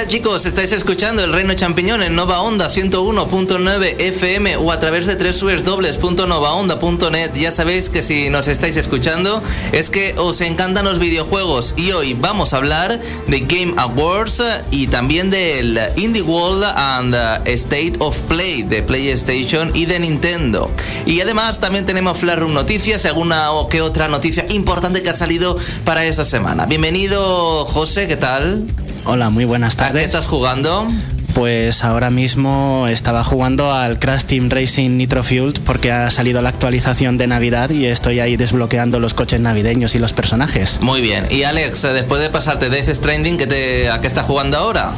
¿Qué tal chicos? Estáis escuchando El Reino Champiñón en Nova Onda 101.9 FM o a través de www.novaonda.net. Ya sabéis que si nos estáis escuchando es que os encantan los videojuegos y hoy vamos a hablar de Game Awards y también del Indie World and State of Play de PlayStation y de Nintendo. Y además también tenemos Flash Room Noticias, alguna o que otra noticia importante que ha salido para esta semana. Bienvenido José, ¿qué tal? Hola, muy buenas tardes. ¿A qué estás jugando? Pues ahora mismo estaba jugando al Crash Team Racing Nitro Fueled porque ha salido la actualización de Navidad y estoy ahí desbloqueando los coches navideños y los personajes. Muy bien. Y Alex, después de pasarte Death Stranding, ¿qué te, ¿a qué estás jugando ahora?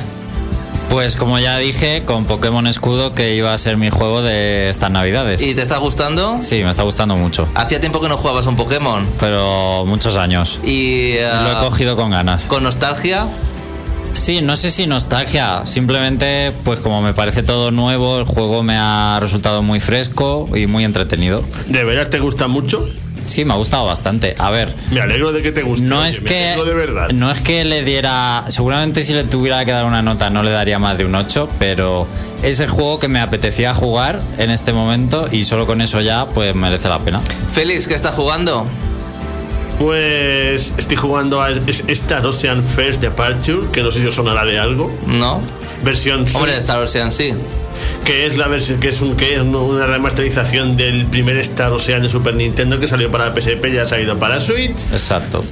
Pues como ya dije, con Pokémon Escudo que iba a ser mi juego de estas navidades. ¿Y te está gustando? Sí, me está gustando mucho. Hacía tiempo que no jugabas un Pokémon. Pero muchos años. Y... Lo he cogido con ganas. ¿Con nostalgia? Sí, no sé si nostalgia, simplemente pues como me parece todo nuevo, el juego me ha resultado muy fresco y muy entretenido. ¿De veras te gusta mucho? Sí, me ha gustado bastante. A ver. Me alegro de que te guste. No es que. De verdad. No es que le diera. Seguramente si le tuviera que dar una nota no le daría más de un 8, pero es el juego que me apetecía jugar en este momento y solo con eso ya pues merece la pena. Félix, ¿qué está jugando? Pues estoy jugando a Star Ocean First Departure, que no sé si os sonará de algo. No. Versión Hombre, Star Ocean sí. Que es la versión que es un que es una remasterización del primer Star Ocean de Super Nintendo que salió para PSP, ya ha salido para Switch. Exacto.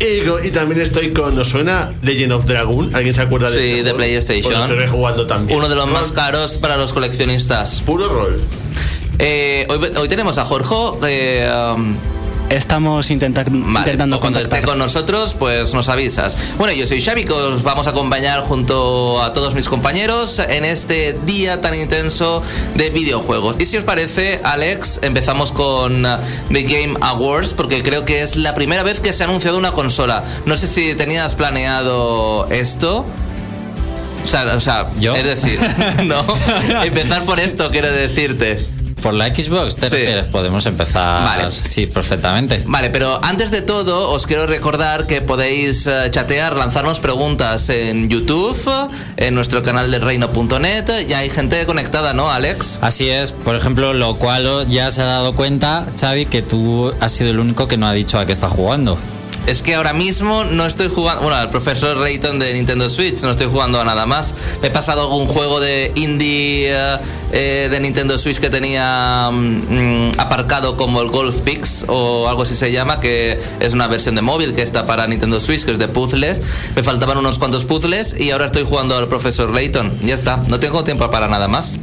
Y, y, también estoy con, ¿nos suena Legend of Dragon? ¿Alguien se acuerda de Sí, este de PlayStation. Pues estoy jugando también. Uno de los más caros para los coleccionistas. Puro rol. Eh, hoy, hoy, tenemos a Jorge. Eh, um, Estamos intenta vale, intentando cuando contactar. esté con nosotros, pues nos avisas. Bueno, yo soy Xavi, que os vamos a acompañar junto a todos mis compañeros en este día tan intenso de videojuegos. Y si os parece, Alex, empezamos con The Game Awards, porque creo que es la primera vez que se ha anunciado una consola. No sé si tenías planeado esto. O sea, o sea ¿Yo? es decir, no. Empezar por esto, quiero decirte. ¿Por la Xbox te Sí. refieres? Podemos empezar. Vale. Sí, perfectamente. Vale, pero antes de todo os quiero recordar que podéis eh, chatear, lanzarnos preguntas en YouTube, en nuestro canal de reino.net. Ya hay gente conectada, ¿no, Alex? Así es, por ejemplo, lo cual ya se ha dado cuenta, Xavi, que tú has sido el único que no ha dicho a qué está jugando. Es que ahora mismo no estoy jugando, bueno, al profesor Rayton de Nintendo Switch, no estoy jugando a nada más. Me he pasado algún juego de indie eh, eh, de Nintendo Switch que tenía mm, aparcado como el Golf Pix o algo así se llama, que es una versión de móvil que está para Nintendo Switch, que es de puzzles. Me faltaban unos cuantos puzzles y ahora estoy jugando al profesor Layton. Ya está, no tengo tiempo para nada más.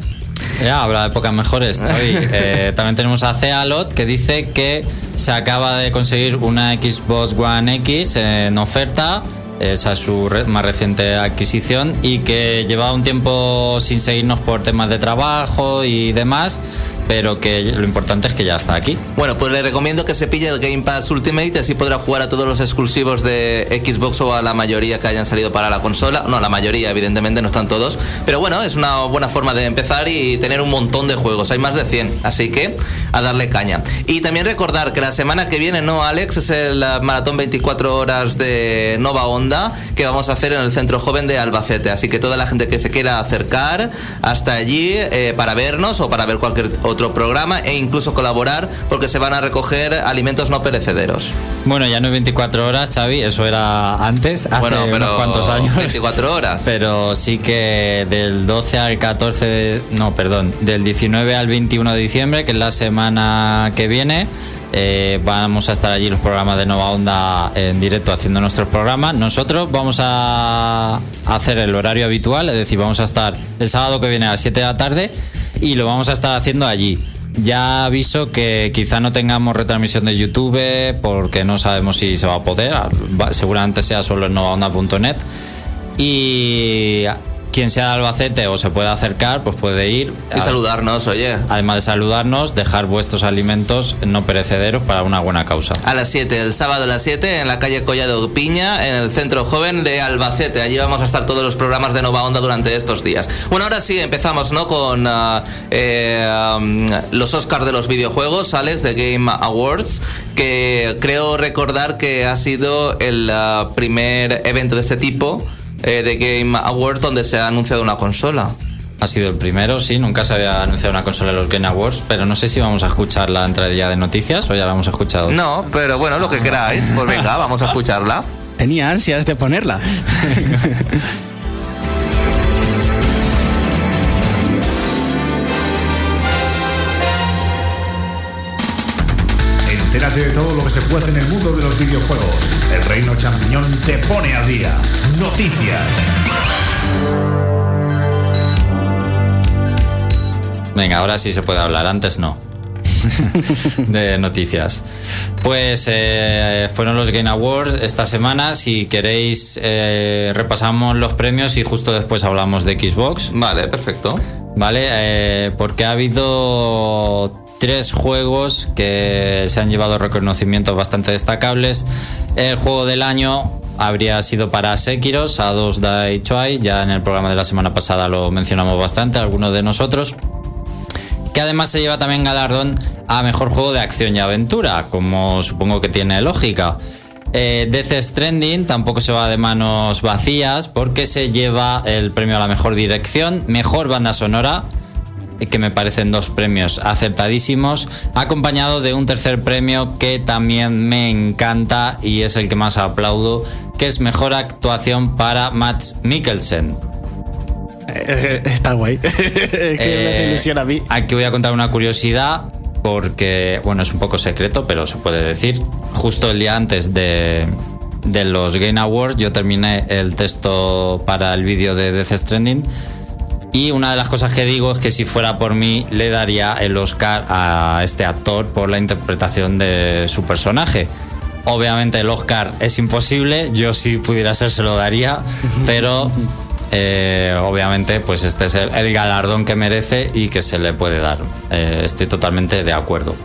Ya, habrá épocas mejores, Xavi. Eh, también tenemos a Cealot que dice que se acaba de conseguir una Xbox One X en oferta. Esa es su re- más reciente adquisición y que lleva un tiempo sin seguirnos por temas de trabajo y demás, pero que lo importante es que ya está aquí. Bueno, pues le recomiendo que se pille el Game Pass Ultimate así podrá jugar a todos los exclusivos de Xbox o a la mayoría que hayan salido para la consola. No, la mayoría, evidentemente, no están todos. Pero bueno, es una buena forma de empezar y tener un montón de juegos. Hay más de 100, así que a darle caña. Y también recordar que la semana que viene, ¿no, Alex? Es el uh, maratón 24 horas de Nova Onda que vamos a hacer en el Centro Joven de Albacete. Así que toda la gente que se quiera acercar hasta allí eh, para vernos o para ver cualquier otro programa e incluso colaborar porque se van a recoger alimentos no perecederos. Bueno, ya no es 24 horas, Xavi, eso era antes, hace bueno, unos pero cuantos años. 24 horas. Pero sí que del 12 al 14, de- no, perdón, del 19 al 21 de diciembre, que es la semana que viene, eh, vamos a estar allí los programas de Nova Onda en directo haciendo nuestros programas. Nosotros vamos a hacer el horario habitual, es decir, vamos a estar el sábado que viene a las 7 de la tarde y lo vamos a estar haciendo allí. Ya aviso que quizá no tengamos retransmisión de YouTube porque no sabemos si se va a poder. Seguramente sea solo en novaonda.net. Y quien sea de Albacete o se pueda acercar, pues puede ir. Y saludarnos, oye. Además de saludarnos, dejar vuestros alimentos no perecederos para una buena causa. A las 7, el sábado a las 7, en la calle Collado Piña, en el Centro Joven de Albacete. Allí vamos a estar todos los programas de Nova Onda durante estos días. Bueno, ahora sí, empezamos, ¿no? Con eh, um, los Oscars de los videojuegos, Alex, de Game Awards, que creo recordar que ha sido el ah, primer evento de este tipo eh, de Game Awards donde se ha anunciado una consola. Ha sido el primero, sí, nunca se había anunciado una consola de los Game Awards, pero no sé si vamos a escuchar la entradilla de noticias o ya la hemos escuchado. No, pero bueno, lo que queráis, pues venga, vamos a escucharla. Tenía ansias de ponerla. Entérate de todo lo que se puede en el mundo de los videojuegos. El Reino Champiñón te pone al día. Noticias. Venga, ahora sí se puede hablar, antes no. de noticias. Pues eh, fueron los Game Awards esta semana. Si queréis, eh, repasamos los premios y justo después hablamos de Xbox. Vale, perfecto. Vale, eh, porque ha habido tres juegos que se han llevado reconocimientos bastante destacables. El juego del año habría sido para Sekiro, a dos Die Twice. Ya en el programa de la semana pasada lo mencionamos bastante, algunos de nosotros que además se lleva también galardón a mejor juego de acción y aventura, como supongo que tiene lógica. Eh, Death Stranding tampoco se va de manos vacías porque se lleva el premio a la mejor dirección, mejor banda sonora, que me parecen dos premios acertadísimos, acompañado de un tercer premio que también me encanta y es el que más aplaudo, que es mejor actuación para Matt Mikkelsen. Eh, Está guay. que me Eh, ilusiona a mí. Aquí voy a contar una curiosidad porque, bueno, es un poco secreto, pero se puede decir. Justo el día antes de, de los Game Awards yo terminé el texto para el vídeo de Death Stranding y una de las cosas que digo es que si fuera por mí le daría el Oscar a este actor por la interpretación de su personaje. Obviamente el Oscar es imposible, yo si pudiera ser se lo daría, pero eh, obviamente pues este es el, el galardón que merece y que se le puede dar. Eh, estoy totalmente de acuerdo.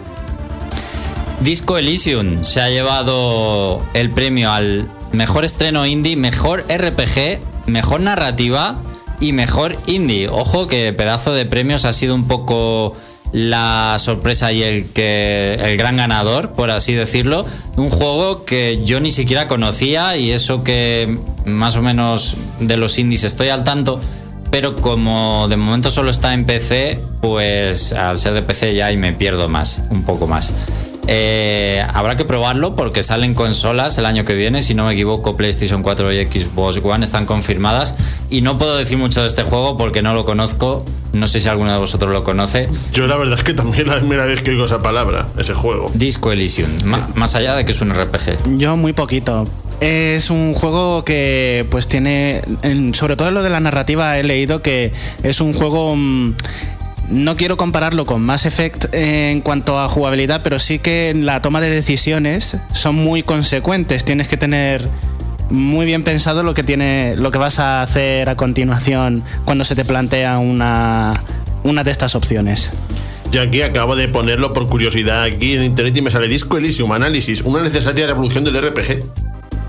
Disco Elysium se ha llevado el premio al mejor estreno indie, mejor RPG, mejor narrativa y mejor indie. Ojo que pedazo de premios ha sido un poco la sorpresa y el que el gran ganador, por así decirlo, un juego que yo ni siquiera conocía y eso que más o menos de los indies estoy al tanto, pero como de momento solo está en PC, pues al ser de PC ya y me pierdo más, un poco más. Eh, habrá que probarlo porque salen consolas el año que viene, si no me equivoco, PlayStation 4 y Xbox One están confirmadas. Y no puedo decir mucho de este juego porque no lo conozco. No sé si alguno de vosotros lo conoce. Yo la verdad es que también la primera vez que oigo esa palabra, ese juego. Disco Elysium, más allá de que es un RPG. Yo muy poquito. Es un juego que pues tiene, en- sobre todo en lo de la narrativa he leído que es un juego... mm, no quiero compararlo con Mass Effect en cuanto a jugabilidad, pero sí que en la toma de decisiones son muy consecuentes. Tienes que tener muy bien pensado lo que tiene, lo que vas a hacer a continuación cuando se te plantea una, una de estas opciones. Yo aquí acabo de ponerlo por curiosidad aquí en internet y me sale Disco Elysium Análisis, una necesaria revolución del RPG.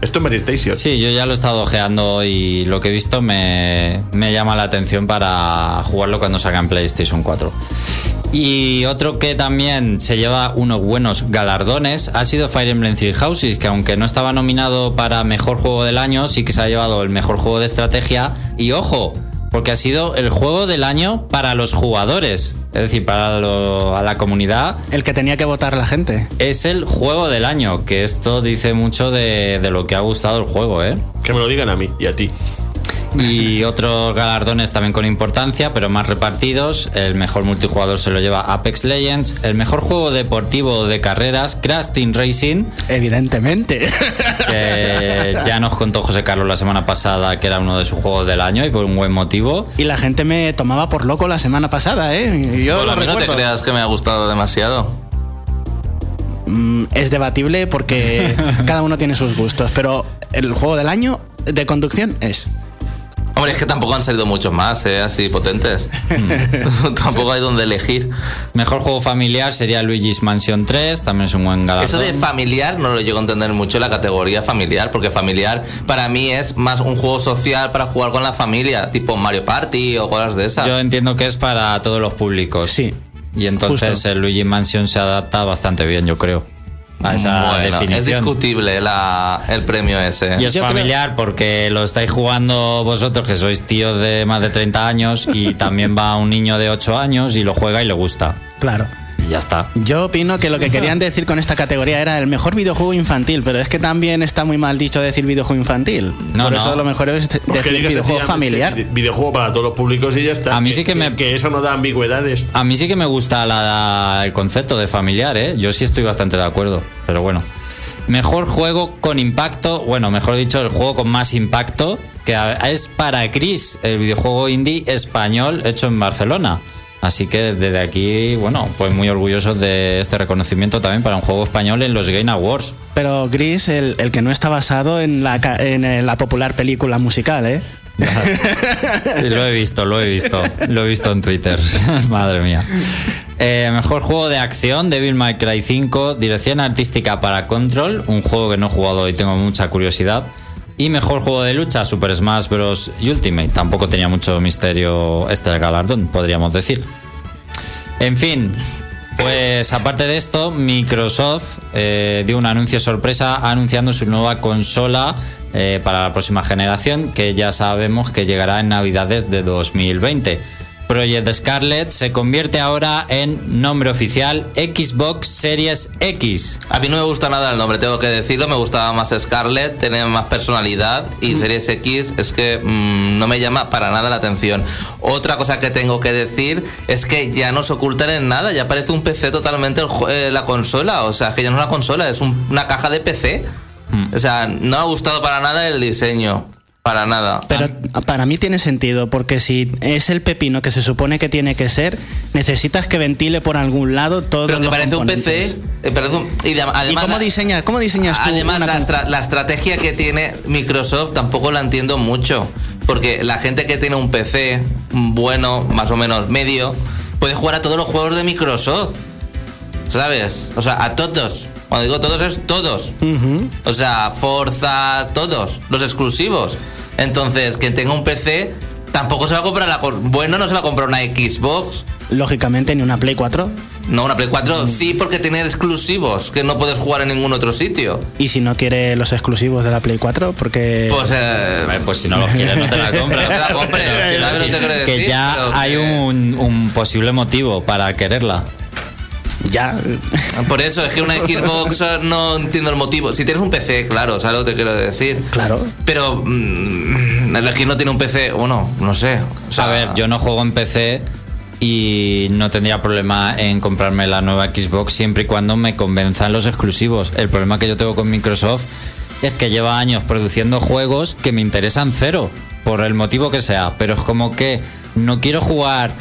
Esto es Mary Station. Sí, yo ya lo he estado ojeando y lo que he visto me, me llama la atención para jugarlo cuando salga en PlayStation 4. Y otro que también se lleva unos buenos galardones ha sido Fire Emblem Three Houses, que aunque no estaba nominado para mejor juego del año, sí que se ha llevado el mejor juego de estrategia. Y ojo, porque ha sido el juego del año para los jugadores, es decir, para lo- a la comunidad El que tenía que votar la gente. es el juego del año, que esto dice mucho de, de lo que ha gustado el juego, ¿eh? Que me lo digan a mí y a ti. Y otros galardones también con importancia, pero más repartidos. El mejor multijugador se lo lleva Apex Legends. El mejor juego deportivo de carreras, Crash Team Racing, Evidentemente. que ya nos contó José Carlos la semana pasada que era uno de sus juegos del año y por un buen motivo. Y la gente me tomaba por loco la semana pasada, ¿eh? Yo Bueno, lo mí no te creas que me ha gustado demasiado. Mm, es debatible porque cada uno tiene sus gustos, pero el juego del año de conducción es. Hombre, es que tampoco han salido muchos más, ¿eh? Así potentes. tampoco hay donde elegir. Mejor juego familiar sería Luigi's Mansion 3, también es un buen galardón. Eso de familiar no lo llego a entender mucho la categoría familiar, porque familiar para mí es más un juego social para jugar con la familia, tipo Mario Party o cosas de esas. Yo entiendo que es para todos los públicos. Sí. Y entonces Justo. el Luigi Mansion se adapta bastante bien, yo creo. A esa Bueno, definición. es discutible la- el premio ese. Y es Yo creo- familiar porque lo estáis jugando vosotros, que sois tíos de más de 30 años, y también va un niño de 8 años y lo juega y le gusta. Claro. Y ya está. Yo opino que lo que querían decir con esta categoría era el mejor videojuego infantil, pero es que también está muy mal dicho decir videojuego infantil. No, Por no. eso lo mejor es decir videojuego familiar. Videojuego para todos los públicos y ya está. A mí sí que me- Que eso no da ambigüedades. A mí sí que me gusta la- el concepto de familiar, ¿eh? Yo sí estoy bastante de acuerdo, pero bueno. Mejor juego con impacto, bueno, mejor dicho, el juego con más impacto, que es para Chris, el videojuego indie español hecho en Barcelona. Así que desde aquí, bueno, pues muy orgullosos de este reconocimiento también para un juego español en los Game Awards. Pero Gris, el, el que no está basado en la, en eh, la popular película musical, ¿eh? Lo he visto, lo he visto. Lo he visto en Twitter. Madre mía. Eh, mejor juego de acción, Devil May Cry 5. Dirección artística para Control, un juego que no he jugado y tengo mucha curiosidad. Y mejor juego de lucha, Super Smash Bros. Ultimate. Tampoco tenía mucho misterio este galardón, podríamos decir. En fin, pues aparte de esto, Microsoft eh, dio un anuncio sorpresa anunciando su nueva consola eh, para la próxima generación, que ya sabemos que llegará en Navidades de 2020. Project Scarlet se convierte ahora en nombre oficial Xbox Series X. A mí no me gusta nada el nombre, tengo que decirlo. Me gustaba más Scarlett, tenía más personalidad. Y Series X es que mm, no me llama para nada la atención. Otra cosa que tengo que decir es que ya no se ocultan en nada. Ya parece un PC totalmente el eh, la consola. O sea, que ya no es una consola, es un- una caja de PC. O sea, no me ha gustado para nada el diseño. Para nada. Pero para mí tiene sentido, porque si es el pepino que se supone que tiene que ser, necesitas que ventile por algún lado todo. Pero que parece un PC. eh, un- y de- ¿Y además, cómo diseñas, cómo diseñas tú Además, una la, con- estra- la estrategia que tiene Microsoft tampoco la entiendo mucho. Porque la gente que tiene un PC bueno, más o menos medio, puede jugar a todos los juegos de Microsoft. ¿Sabes? O sea, a todos. Cuando digo todos es todos. O sea, Forza, todos. Los exclusivos. Entonces, quien tenga un PC tampoco se va a comprar la... Bueno, no se va a comprar una Xbox. Lógicamente, ni una Play 4. No, una Play 4 sí porque tiene exclusivos que no puedes jugar en ningún otro sitio. Y si no quiere los exclusivos de la Play 4, porque. Pues, eh, pues si no los quieres, no te la compras. No te la compres, Quiero ¿sabes lo que ya hay un posible motivo para quererla. Ya. Por eso es que una Xbox no entiendo el motivo. Si tienes un PC, claro, ¿sabes lo que te quiero decir? Claro. Pero mm, el que no tiene un PC, bueno, no sé. O sea, a ver, yo no juego en PC y no tendría problema en comprarme la nueva Xbox siempre y cuando me convenzan los exclusivos. El problema que yo tengo con Microsoft es que lleva años produciendo juegos que me interesan cero, por el motivo que sea, pero es como que no quiero jugar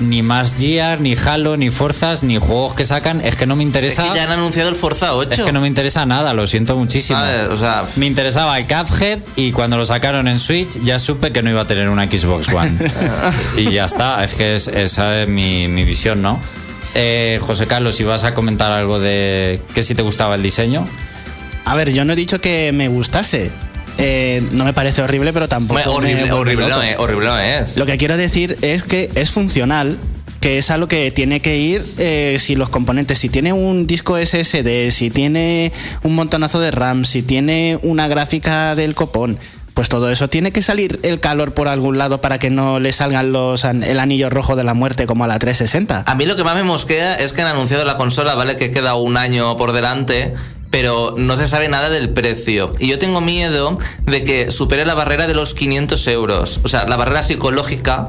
ni más Gear, ni Halo, ni Forzas, ni juegos que sacan, es que no me es interesa. que ya han anunciado el Forza 8. Es que no me interesa nada, lo siento muchísimo. ¿Sabes? O sea, Me interesaba el Cuphead y cuando lo sacaron en Switch ya supe que no iba a tener una Xbox One. y ya está, es que es- esa es mi, mi visión, ¿no? Eh, José Carlos, si vas a comentar algo de que si te gustaba el diseño. A ver, yo no he dicho que me gustase. Eh, no me parece horrible, pero tampoco. hombre, me horrible, horrible, no es, horrible no es. Lo que quiero decir es que es funcional, que es a lo que tiene que ir eh, si los componentes, si tiene un disco SSD, si tiene un montonazo de RAM, si tiene una gráfica del copón. Pues todo eso tiene que salir el calor por algún lado para que no le salgan los an- el anillo rojo de la muerte como a la 360. A mí lo que más me mosquea es que han anunciado la consola, vale que queda un año por delante, pero no se sabe nada del precio. Y yo tengo miedo de que supere la barrera de los 500 euros. O sea, la barrera psicológica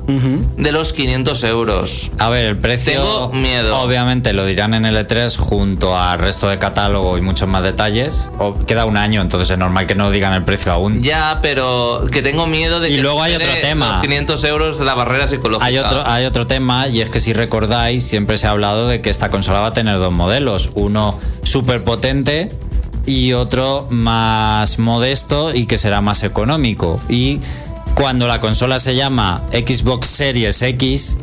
de los 500 euros. A ver, el precio. Tengo miedo. Obviamente lo dirán en el E3 junto al resto de catálogo y muchos más detalles. O queda un año, entonces es normal que no digan el precio aún. Ya, pero que tengo miedo de Y que luego hay supere otro tema. los 500 euros de la barrera psicológica. Hay otro, hay otro tema y es que si recordáis, siempre se ha hablado de que esta consola va a tener dos modelos. Uno súper potente y otro más modesto y que será más económico. Y cuando la consola se llama Xbox Series X,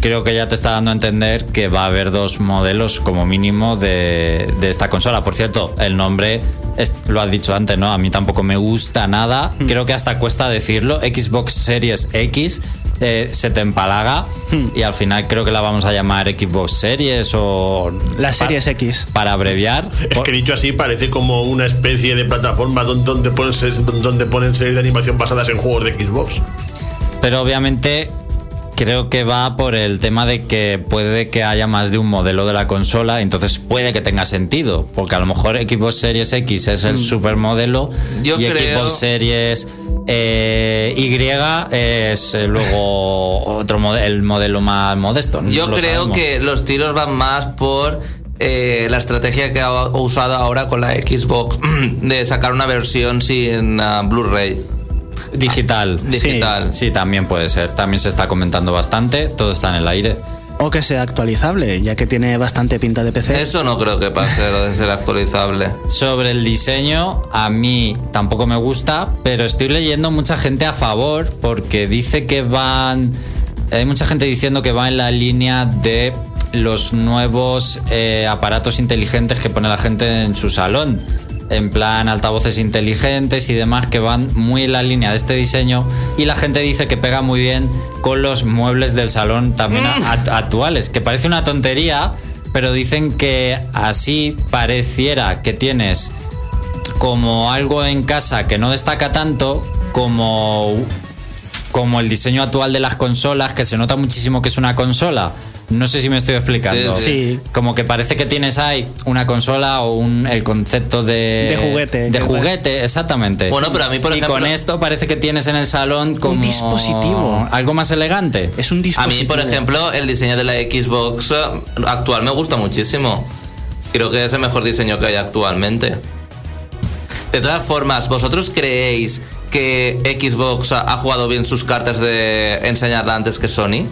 creo que ya te está dando a entender que va a haber dos modelos como mínimo de, de esta consola. Por cierto, el nombre es- lo has dicho antes, ¿no? A mí tampoco me gusta nada. Creo que hasta cuesta decirlo. Xbox Series X eh, se te empalaga Hmm. y al final creo que la vamos a llamar Xbox Series o... La Series X. Para abreviar. Es que dicho así parece como una especie de plataforma don- donde ponen, series- donde ponen series de animación basadas en juegos de Xbox. Pero obviamente creo que va por el tema de que puede que haya más de un modelo de la consola, entonces puede que tenga sentido, porque a lo mejor Xbox Series X es el supermodelo Mm. Yo y creo- Xbox Series eh, Y es eh, luego otro el modelo más modesto. Yo creo sabemos. que los tiros van más por eh, la estrategia que ha usado ahora con la Xbox de sacar una versión sin ah, Blu-ray digital. digital. Sí, también puede ser. También se está comentando bastante. Todo está en el aire. O que sea actualizable, ya que tiene bastante pinta de PC. Eso no creo que pase, lo de ser actualizable. Sobre el diseño, a mí tampoco me gusta, pero estoy leyendo mucha gente a favor porque dice que van. Hay mucha gente diciendo que va en la línea de los nuevos eh, aparatos inteligentes que pone la gente en su salón. En plan, altavoces inteligentes y demás que van muy en la línea de este diseño. Y la gente dice que pega muy bien con los muebles del salón también act- actuales. Que parece una tontería, pero dicen que así pareciera que tienes como algo en casa que no destaca tanto como como el diseño actual de las consolas que se nota muchísimo que es una consola no sé si me estoy explicando Sí, sí. como que parece que tienes ahí una consola o un, el concepto de De juguete. de juguete exactamente Bueno, pero a mí, por y ejemplo- con esto parece que tienes en el salón como dispositivo. algo más elegante Es un A dispositivo. mí, por ejemplo, el diseño de la Xbox eh, actual me gusta muchísimo. Creo que es el mejor diseño que hay actualmente. De todas formas, ¿vosotros creéis que Xbox ha jugado bien sus cartas de enseñarla antes que Sony?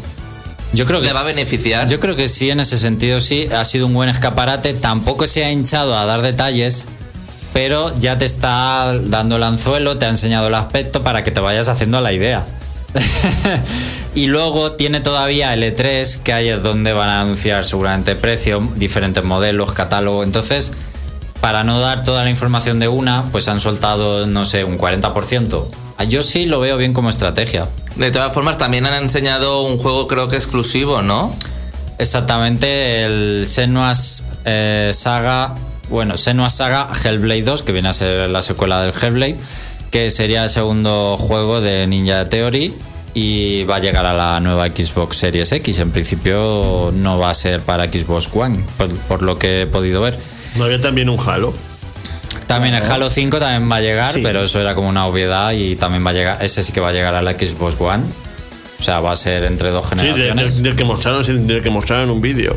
Yo creo que ¿Le va a beneficiar? Yo creo que sí, en ese sentido sí. Ha sido un buen escaparate. Tampoco se ha hinchado a dar detalles, pero ya te está dando el anzuelo, te ha enseñado el aspecto para que te vayas haciendo la idea. y luego tiene todavía el E3, que ahí es donde van a anunciar seguramente precio, diferentes modelos, catálogo. Entonces, para no dar toda la información de una, pues han soltado, no sé, un 40%. Yo sí lo veo bien como estrategia. De todas formas, también han enseñado un juego creo que exclusivo, ¿no? Exactamente, el Senua's eh, Saga, bueno, Senua's Saga Hellblade 2, que viene a ser la secuela del Hellblade, que sería el segundo juego de Ninja Theory y va a llegar a la nueva Xbox Series X. En principio no va a ser para Xbox One, por, por lo que he podido ver. ¿No había también un Halo? También el Halo 5 también va a llegar, Sí. pero eso era como una obviedad y también va a llegar, ese sí que va a llegar a la Xbox One. O sea, va a ser entre dos Sí, de- generaciones. de- del que mostraron, del que mostraron un vídeo.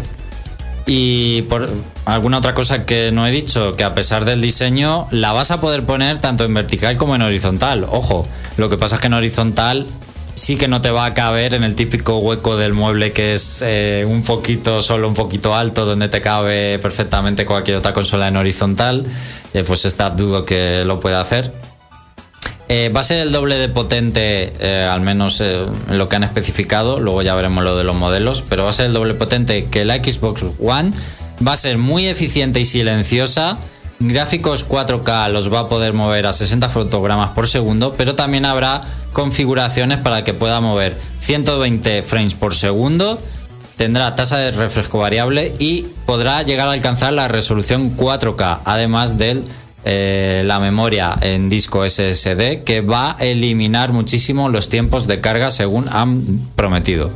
Y por alguna otra cosa que no he dicho, que a pesar del diseño, la vas a poder poner tanto en vertical como en horizontal. Ojo, lo que pasa es que en horizontal sí que no te va a caber en el típico hueco del mueble que es eh, un poquito, solo un poquito alto, donde te cabe perfectamente cualquier otra consola en horizontal. Eh, pues esta dudo que lo pueda hacer. Eh, va a ser el doble de potente, eh, al menos en lo que han especificado, luego ya veremos lo de los modelos, pero va a ser el doble potente que la Xbox One, va a ser muy eficiente y silenciosa, gráficos 4K los va a poder mover a 60 fotogramas por segundo, pero también habrá configuraciones para que pueda mover 120 frames por segundo, tendrá tasa de refresco variable y podrá llegar a alcanzar la resolución 4K, además del eh, la memoria en disco SSD que va a eliminar muchísimo los tiempos de carga según han prometido.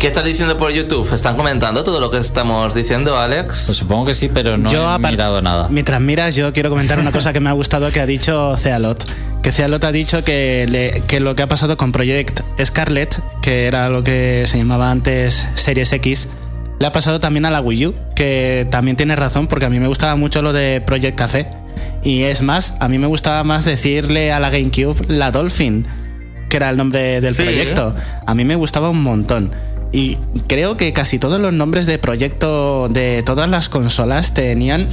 ¿Qué estás diciendo por YouTube? ¿Están comentando todo lo que estamos diciendo, Alex? Pues supongo que sí, pero no he apar- mirado nada. Mientras miras, yo quiero comentar una cosa que me ha gustado que ha dicho Cealot. Que Cealot ha dicho que, le- que lo que ha pasado con Project Scarlet, que era lo que se llamaba antes Series X, le ha pasado también a la Wii U, que también tiene razón, porque a mí me gustaba mucho lo de Project Café. Y es más, a mí me gustaba más decirle a la GameCube la Dolphin, que era el nombre del Sí. proyecto. A mí me gustaba un montón. Y creo que casi todos los nombres de proyecto de todas las consolas tenían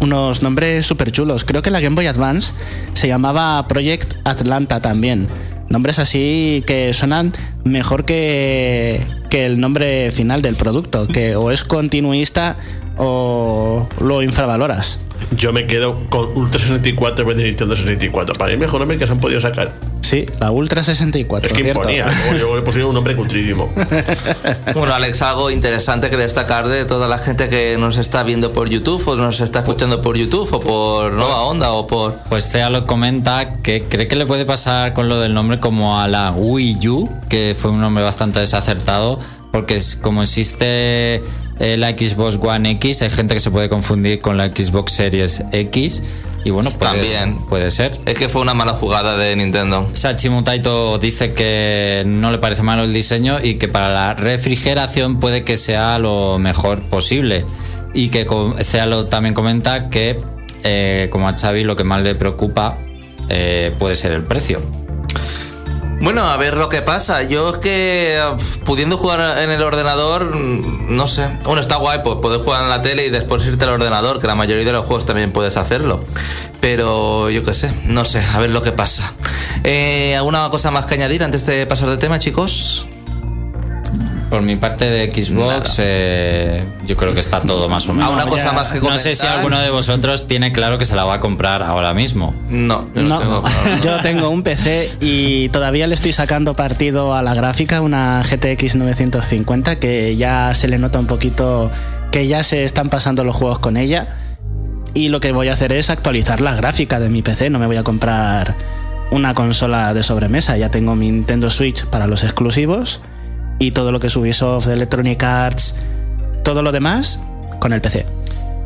unos nombres súper chulos. Creo que la Game Boy Advance se llamaba Project Atlanta también. Nombres así que suenan mejor que, que el nombre final del producto, que o es continuista o lo infravaloras. Yo me quedo con Ultra 64 en vez de Nintendo 64. Para mí, mejor nombre que se han podido sacar. Sí, la Ultra 64, Es que ¿cierto? imponía. Yo le puse un nombre cutridísimo. Bueno, Alex, algo interesante que destacar de toda la gente que nos está viendo por YouTube o nos está escuchando por YouTube o por Nova Onda o por... Pues Thea lo comenta que cree que le puede pasar con lo del nombre como a la Wii U, que fue un nombre bastante desacertado, porque es, como existe la Xbox One X, hay gente que se puede confundir con la Xbox Series X. Y bueno, puede, También. puede ser. Es que fue una mala jugada de Nintendo. Sachimu Taito dice que no le parece malo el diseño y que para la refrigeración puede que sea lo mejor posible. Y que Cealo también comenta que, eh, como a Xavi, lo que más le preocupa eh, puede ser el precio. Bueno, a ver lo que pasa. Yo es que pudiendo jugar en el ordenador, mm, no sé. Bueno, está guay, pues poder jugar en la tele y después irte al ordenador, que la mayoría de los juegos también puedes hacerlo. Pero yo qué sé, no sé, a ver lo que pasa. Eh, ¿Alguna cosa más que añadir antes de pasar de tema, chicos? Por mi parte de Xbox, eh, yo creo que está todo más o menos. ¿Alguna cosa ya- más que No sé si alguno de vosotros tiene claro que se la va a comprar ahora mismo. No, yo no, No, tengo claro. yo tengo un PC y todavía le estoy sacando partido a la gráfica, una GTX 950 que ya se le nota un poquito que ya se están pasando los juegos con ella. Y lo que voy a hacer es actualizar la gráfica de mi PC, no me voy a comprar una consola de sobremesa, ya tengo mi Nintendo Switch para los exclusivos y todo lo que es Ubisoft, Electronic Arts, todo lo demás con el PC.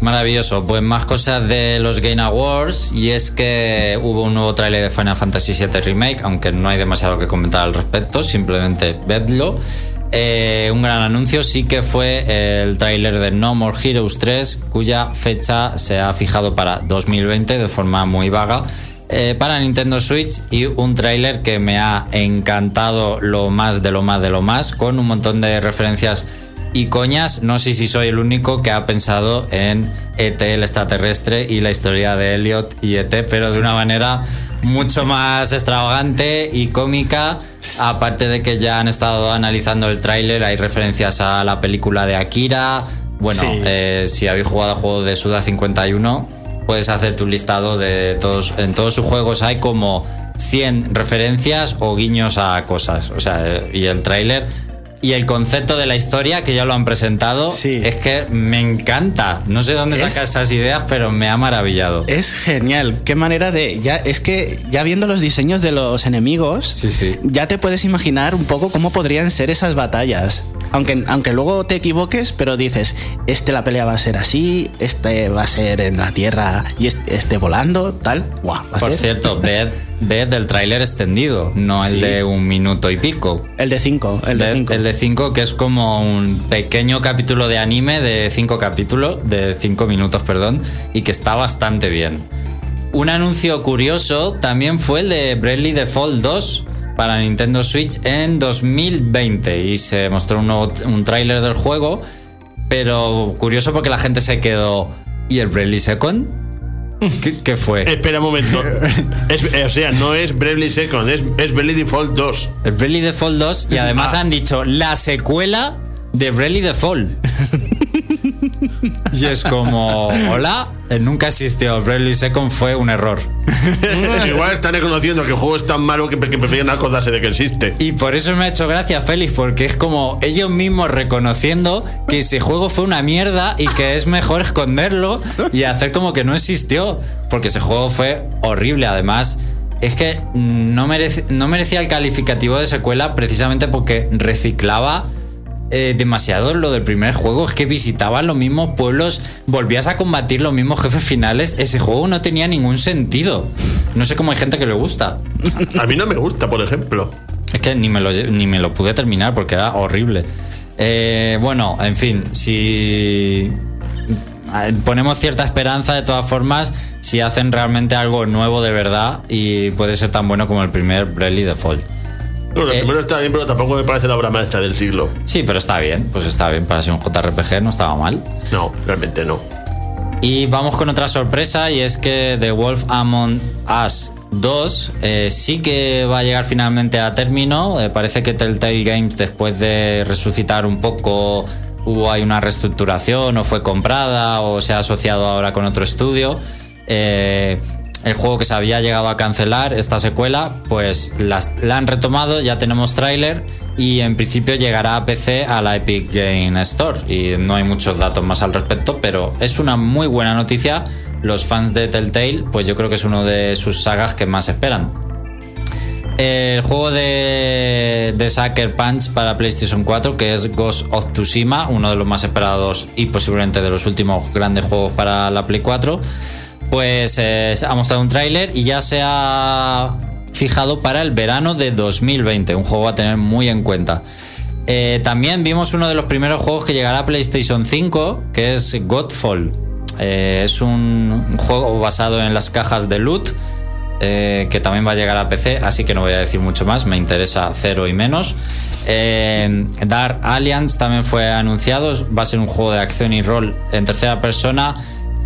Maravilloso, pues más cosas de los Game Awards y es que hubo un nuevo tráiler de Final Fantasy VII Remake, aunque no hay demasiado que comentar al respecto, simplemente vedlo. Eh, un gran anuncio sí que fue el tráiler de No More Heroes 3, cuya fecha se ha fijado para 2020 de forma muy vaga. Eh, para Nintendo Switch y un tráiler que me ha encantado lo más de lo más de lo más, con un montón de referencias y coñas, no sé si soy el único que ha pensado en ET, el extraterrestre, y la historia de Elliot y ET, pero de una manera mucho más extravagante y cómica. Aparte de que ya han estado analizando el tráiler, hay referencias a la película de Akira. Bueno, Sí. eh, si habéis jugado a juegos de Suda 51, puedes hacer tu listado de todos. En todos sus juegos hay como 100 referencias o guiños a cosas. O sea, y el tráiler y el concepto de la historia que ya lo han presentado Sí. es que me encanta. No sé dónde Es- saca esas ideas, pero me ha maravillado. Es genial. Qué manera de. Ya, es que ya viendo los diseños de los enemigos, Sí, sí. ya te puedes imaginar un poco cómo podrían ser esas batallas. Aunque, aunque luego te equivoques, pero dices, este la pelea va a ser así, este va a ser en la tierra y este, este volando, tal. Va a Por ser. cierto, ved, ved el tráiler extendido, no el Sí. de un minuto y pico. El de 5, el de Ved 5. el de 5 que es como un pequeño capítulo de anime de 5 capítulos, de 5 minutos, perdón, y que está bastante bien. Un anuncio curioso también fue el de Bravely Default 2 para Nintendo Switch en 2020 y se mostró un, nuevo- un tráiler del juego, pero curioso porque la gente se quedó ¿y el Bravely Second? ¿Qué, qué fue? Espera un momento. Es- eh, o sea, no es Bravely Second, es, es Bravely Default 2. El Bravely Default 2 y además Ah. han dicho la secuela de Bravely Default. y es como, hola, eh, nunca existió. Bravely Second fue un error. Igual están reconociendo que el juego es tan malo que, que prefieren acordarse de que existe. Y por eso me ha hecho gracia Félix, porque es como ellos mismos reconociendo que ese juego fue una mierda y que es mejor esconderlo y hacer como que no existió. Porque ese juego fue horrible. Además, es que no, merece- no merecía el calificativo de secuela precisamente porque reciclaba eh, demasiado lo del primer juego. Es que visitabas los mismos pueblos, volvías a combatir los mismos jefes finales. Ese juego no tenía ningún sentido. No sé cómo hay gente que le gusta. A mí no me gusta, por ejemplo. Es que ni me lo, ni me lo pude terminar porque era horrible. Eh, bueno, en fin, si eh, ponemos cierta esperanza de todas formas, si hacen realmente algo nuevo de verdad y puede ser tan bueno como el primer Bravely Default. Bueno, el Eh. primero está bien, pero tampoco me parece la obra maestra del siglo. Sí, pero está bien, pues está bien para ser un JRPG, no estaba mal. No, realmente no. Y vamos con otra sorpresa y es que The Wolf Among Us 2 eh, sí que va a llegar finalmente a término. Eh, parece que Telltale Games después de resucitar un poco hubo ahí una reestructuración o fue comprada o se ha asociado ahora con otro estudio. Eh, el juego que se había llegado a cancelar, esta secuela, pues la han retomado, ya tenemos tráiler y en principio llegará a PC a la Epic Game Store y no hay muchos datos más al respecto, pero es una muy buena noticia. Los fans de Telltale, pues yo creo que es uno de sus sagas que más esperan. El juego de, de Sucker Punch para PlayStation 4, que es Ghost of Tsushima, uno de los más esperados y posiblemente de los últimos grandes juegos para la Play 4, pues eh, ha mostrado un tráiler y ya se ha fijado para el verano de 2020, un juego a tener muy en cuenta. Eh, también vimos uno de los primeros juegos que llegará a PlayStation 5, que es Godfall. Eh, es un, juego basado en las cajas de loot eh, que también va a llegar a PC, así que no voy a decir mucho más, me interesa cero y menos. Dark Alliance también fue anunciado, va a ser un juego de acción y rol en tercera persona,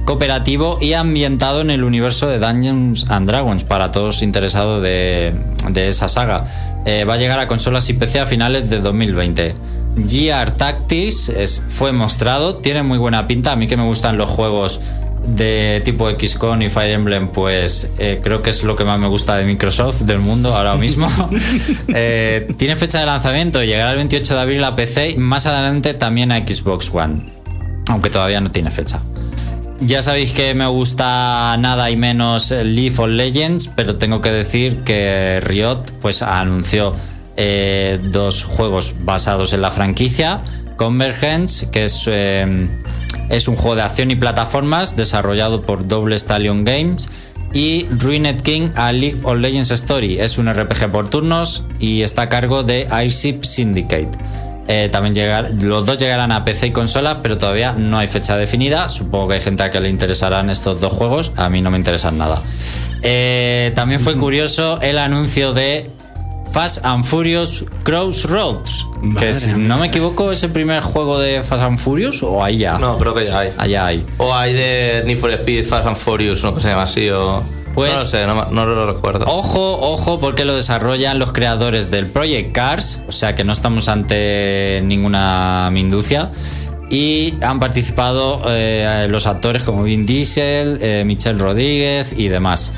cooperativo y ambientado en el universo de Dungeons and Dragons, para todos interesados de, de esa saga. Eh, va a llegar a consolas y PC a finales de 2020. GR Tactics es- fue mostrado, tiene muy buena pinta, a mí que me gustan los juegos de tipo XCON y Fire Emblem, pues eh, creo que es lo que más me gusta de Microsoft del mundo ahora mismo. Eh, tiene fecha de lanzamiento, llegará el 28 de abril a PC y más adelante también a Xbox One, aunque todavía no tiene fecha. Ya sabéis que me gusta nada y menos League of Legends, pero tengo que decir que Riot pues anunció eh, dos juegos basados en la franquicia. Convergence, que es, eh, es un juego de acción y plataformas desarrollado por Double Stallion Games. Y Ruined King a League of Legends Story. Es un RPG por turnos y está a cargo de Airship Syndicate. Eh, también llegar, los dos llegarán a PC y consola, pero todavía no hay fecha definida. Supongo que hay gente a que le interesarán estos dos juegos. A mí no me interesan nada. Eh, también fue curioso el anuncio de Fast and Furious Crossroads. Que si no me equivoco, es el primer juego de Fast and Furious o ahí ya. No, creo que ya hay. Allá hay. O hay de Need for Speed, Fast and Furious, uno que se llama así, o. Pues- no lo sé, no, lo recuerdo. Ojo, ojo, porque lo desarrollan los creadores del Project Cars, o sea que no estamos ante ninguna minducia. Y han participado eh, los actores como Vin Diesel, eh, Michelle Rodríguez y demás.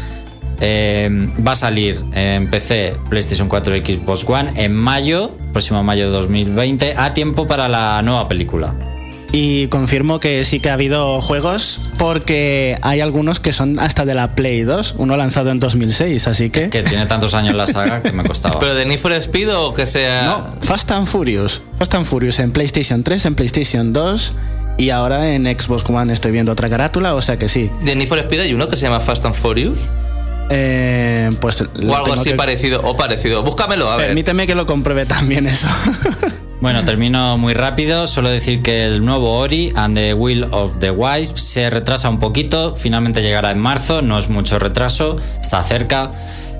Eh, va a salir en PC, PlayStation 4 y Xbox One en mayo, próximo mayo de 2020, a tiempo para la nueva película. Y confirmo que sí que ha habido juegos porque hay algunos que son hasta de la Play 2, uno lanzado en 2006, así que... Que tiene tantos años la saga que me costaba. ¿Pero de Need for Speed o que sea.? No, Fast and Furious. Fast and Furious en PlayStation 3, en PlayStation 2 y ahora en Xbox One estoy viendo otra carátula, o sea que sí. De Need for Speed hay uno que se llama Fast and Furious. Eh, pues O algo así parecido. O parecido. Búscamelo, a ver. Permíteme que lo compruebe también eso. Bueno, termino muy rápido. Solo decir que el nuevo Ori and the Will of the Wisp se retrasa un poquito. Finalmente llegará en marzo. No es mucho retraso. Está cerca.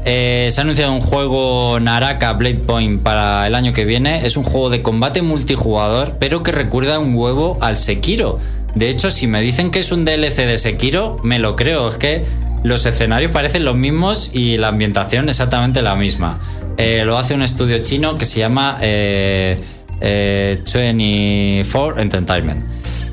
Eh, se ha anunciado un juego Naraka Blade Point para el año que viene. Es un juego de combate multijugador, pero que recuerda un huevo al Sekiro. De hecho, si me dicen que es un DLC de Sekiro, me lo creo. Es que los escenarios parecen los mismos y la ambientación exactamente la misma. Eh, lo hace un estudio chino que se llama eh, eh, 24 Entertainment.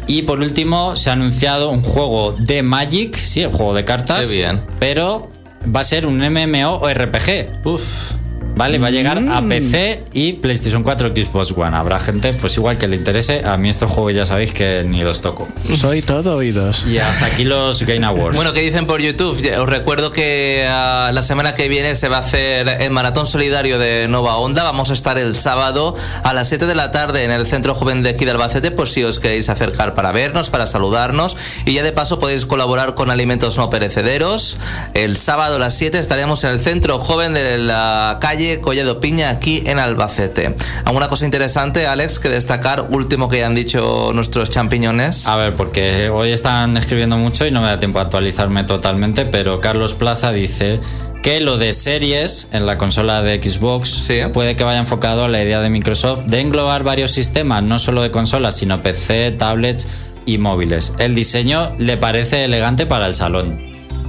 Y por último, se ha anunciado un juego de Magic, sí, el juego de cartas. Qué bien. Pero va a ser un MMORPG. Uf. Vale, va a llegar a PC y PlayStation 4 Xbox One. Habrá gente, pues igual que le interese. A mí estos juegos ya sabéis que ni los toco. Soy todo oídos. Y hasta aquí los Game Awards. Bueno, ¿qué dicen por YouTube? Os recuerdo que ah, la semana que viene se va a hacer el maratón solidario de Nova Onda. Vamos a estar el sábado a las 7 de la tarde en el Centro Joven de aquí de Albacete, por si os queréis acercar para vernos, para saludarnos. Y ya de paso podéis colaborar con alimentos no perecederos. El sábado a las 7 estaremos en el Centro Joven de la calle Collado Piña, aquí en Albacete. ¿Alguna cosa interesante, Alex, que destacar? Último que han dicho nuestros champiñones. A ver, porque hoy están escribiendo mucho y no me da tiempo a actualizarme totalmente, pero Carlos Plaza dice que lo de series en la consola de Xbox Sí. puede que vaya enfocado a la idea de Microsoft de englobar varios sistemas, no solo de consolas, sino PC, tablets y móviles. El diseño le parece elegante para el salón.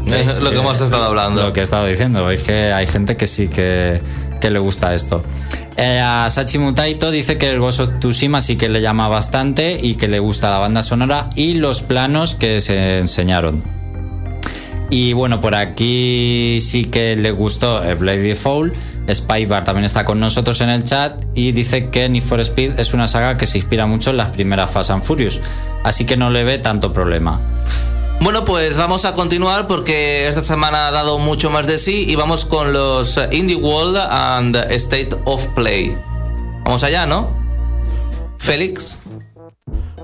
Es lo que hemos estado hablando. Lo que he estado diciendo, es que hay gente que sí que, que le gusta esto. Eh, a Sachi Mutaito dice que el Ghost of Tsushima sí que le llama bastante y que le gusta la banda sonora y los planos que se enseñaron. Y bueno, por aquí sí que le gustó el Blade Default. Spybar también está con nosotros en el chat y dice que Need for Speed es una saga que se inspira mucho en las primeras Fast and Furious, así que no le ve tanto problema. Bueno, pues vamos a continuar porque esta semana ha dado mucho más de sí y vamos con los Indie World and State of Play. Vamos allá, ¿no? Félix.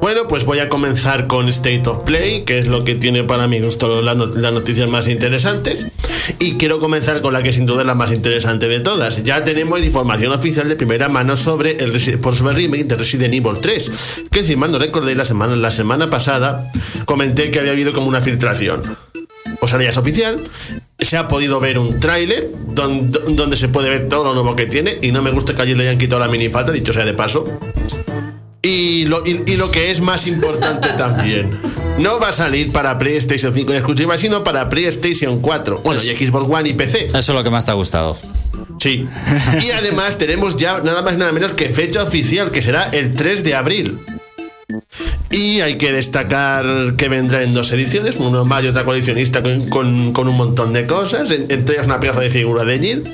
Bueno, pues voy a comenzar con State of Play, que es lo que tiene para mí gusto las noticias más interesantes. Y quiero comenzar con la que sin duda es la más interesante de todas. Ya tenemos información oficial de primera mano sobre el, por remake de Resident Evil 3, que si mal no recordé la semana, la semana pasada comenté que había habido como una filtración. Pues ahora ya es oficial. Se ha podido ver un tráiler donde, se puede ver todo lo nuevo que tiene. Y no me gusta que allí le hayan quitado la minifalda, dicho sea de paso. Y lo que es más importante también, no va a salir para PlayStation 5 en exclusiva, sino para PlayStation 4, bueno, y Xbox One y PC. Eso es lo que más te ha gustado. Sí. Y además tenemos ya nada más y nada menos que fecha oficial, que será el 3 de abril. Y hay que destacar que vendrá en dos ediciones, uno más y otra coleccionista con, con- un montón de cosas, en- entre ellas una pieza de figura de Jill.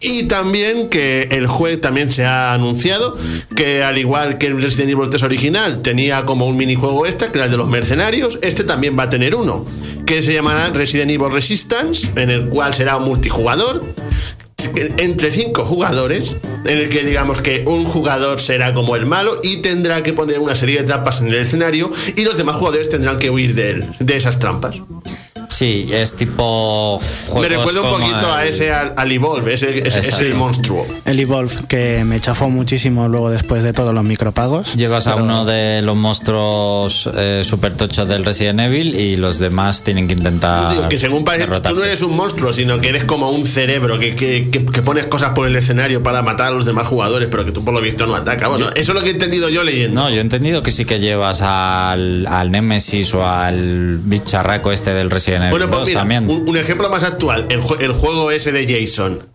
Y también que el juego también se ha anunciado que al igual que el Resident Evil 3 original tenía como un minijuego extra, que era el de los mercenarios, este también va a tener uno, que se llamará Resident Evil Resistance, en el cual será un multijugador entre cinco jugadores, en el que digamos que un jugador será como el malo y tendrá que poner una serie de trampas en el escenario y los demás jugadores tendrán que huir de él, de esas trampas. Sí, es tipo. Me recuerda un poquito a ese al, al Evolve, ese, ese- ese es el monstruo. El Evolve, que me chafó muchísimo luego después de todos los micropagos. Llevas a uno de los monstruos eh, super tochos del Resident Evil y los demás tienen que intentar. Digo que según parece, tú derrotarte. no eres un monstruo, sino que eres como un cerebro que, que- que- que pones cosas por el escenario para matar a los demás jugadores, pero que tú por lo visto no atacas. Bueno, eso es lo que he entendido yo leyendo. No, yo he entendido que sí que llevas al, al Nemesis o al bicharraco este del Resident Bueno, pues 2 mira, también. un, un ejemplo más actual, el, jue- el juego ese de Jason.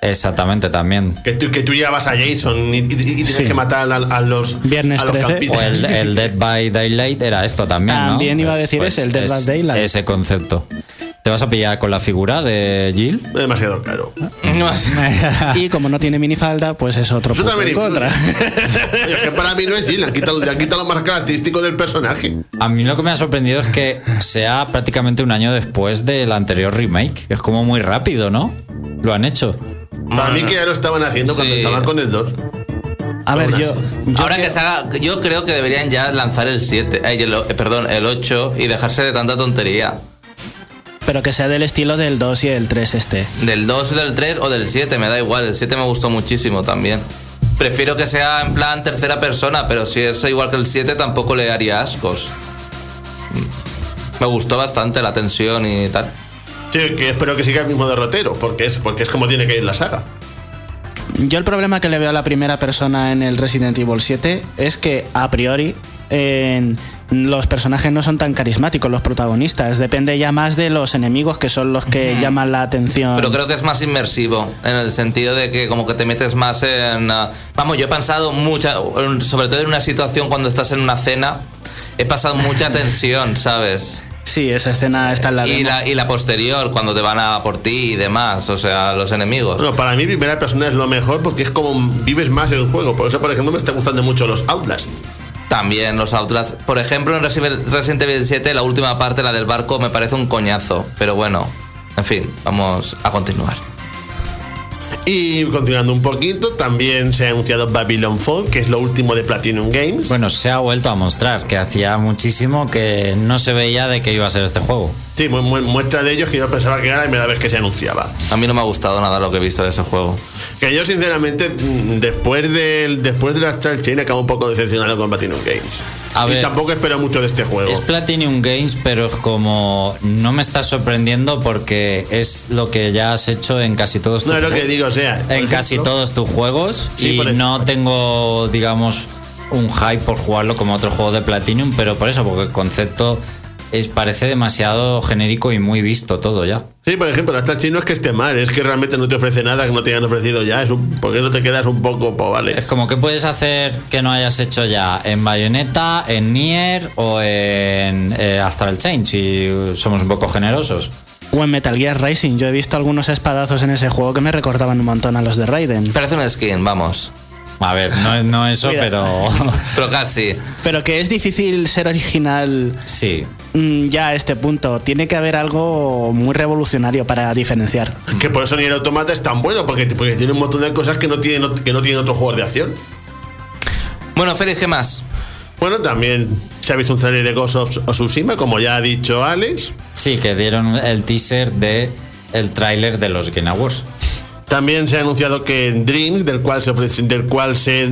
Exactamente, también. Que tú, que tú llevas a Jason y, y- y tienes Sí. que matar a, a los, Viernes a los 13. campistas. O el, el Dead by Daylight era esto también, ¿no? También iba a decir Pues ese, el Dead by Daylight. Ese concepto. ¿Te vas a pillar con la figura de Jill? Demasiado caro. y como no tiene minifalda, pues es otro punto en contra. que para mí no es Jill, le han quitado, le han quitado lo más característico del personaje. A mí lo que me ha sorprendido es que sea prácticamente un año después del anterior remake. Es como muy rápido, ¿no? Lo han hecho. Para mí que ya lo estaban haciendo cuando estaban con el 2. A ver, yo, yo Ahora que creo- se haga, yo creo que deberían ya lanzar el 7, eh, el eh, perdón, el 8 y dejarse de tanta tontería. Pero que sea del estilo del 2 y el 3 este. Del 2, del 3 o del 7, me da igual. El 7 me gustó muchísimo también. Prefiero que sea en plan tercera persona, pero si es igual que el 7 tampoco le haría ascos. Mm. Me gustó bastante la tensión y tal. Sí, que espero que siga el mismo derrotero, porque es, porque es como tiene que ir la saga. Yo el problema que le veo a la primera persona en el Resident Evil 7 es que a priori en- los personajes no son tan carismáticos, los protagonistas. Depende ya más de los enemigos que son los que llaman la atención. Pero creo que es más inmersivo, en el sentido de que como que te metes más en... ah, Vamos, yo he pensado mucha, sobre todo en una situación cuando estás en una cena, he pasado mucha tensión, ¿sabes? Sí, esa escena está en la Y la, y la posterior, cuando te van a por ti y demás, o sea, los enemigos. Bueno, para mí primera persona es lo mejor porque es como vives más el juego. Por eso, por ejemplo, me está gustando mucho los Outlast. También los Outlast. Por ejemplo, en Resident Evil 7, la última parte, la del barco, me parece un coñazo. Pero bueno, en fin, vamos a continuar. Y continuando un poquito, también se ha anunciado Babylon Fall, que es lo último de Platinum Games. Bueno, se ha vuelto a mostrar que hacía muchísimo que no se veía de qué iba a ser este juego. Sí, mu- mu- muestra de ellos que yo pensaba que era la primera vez que se anunciaba. A mí no me ha gustado nada lo que he visto de ese juego. Que yo, sinceramente, mm, después del después de la Star Chain, acabo un poco decepcionado con Platinum Games. A y ver. tampoco espero mucho de este juego. Es Platinum Games, pero es como no me está sorprendiendo porque es lo que ya has hecho en casi todos tus No es lo que digo, o sea. en casi todos tus juegos Sí, y no tengo, digamos, un hype por jugarlo como otro juego de Platinum, pero por eso, porque el concepto es, parece demasiado genérico y muy visto todo ya. Sí, por ejemplo, la Star Chain no es que esté mal, es que realmente no te ofrece nada que no te hayan ofrecido ya. Es un, porque eso te quedas un poco, pues vale. Es como que puedes hacer que no hayas hecho ya en Bayonetta, en Nier o en eh, Astral Chain, si somos un poco generosos. O en Metal Gear Rising. Yo he visto algunos espadazos en ese juego que me recordaban un montón a los de Raiden. Parece un skin, vamos. A ver, no, es- no eso, pero Pero casi. Pero que es difícil ser original sí. mm, ya a este punto. Tiene que haber algo muy revolucionario para diferenciar. Que por eso Nier Automata es tan bueno, porque, porque tiene un montón de cosas que no tienen, que no tienen otros juegos de acción. Bueno, Félix, ¿qué más? Bueno, también se ha visto un trailer de Ghost of, of Tsushima, como ya ha dicho Alex. Sí, que dieron el teaser de el tráiler de los Game Awards. También se ha anunciado que Dreams, del cual se, ofrece- del cual se,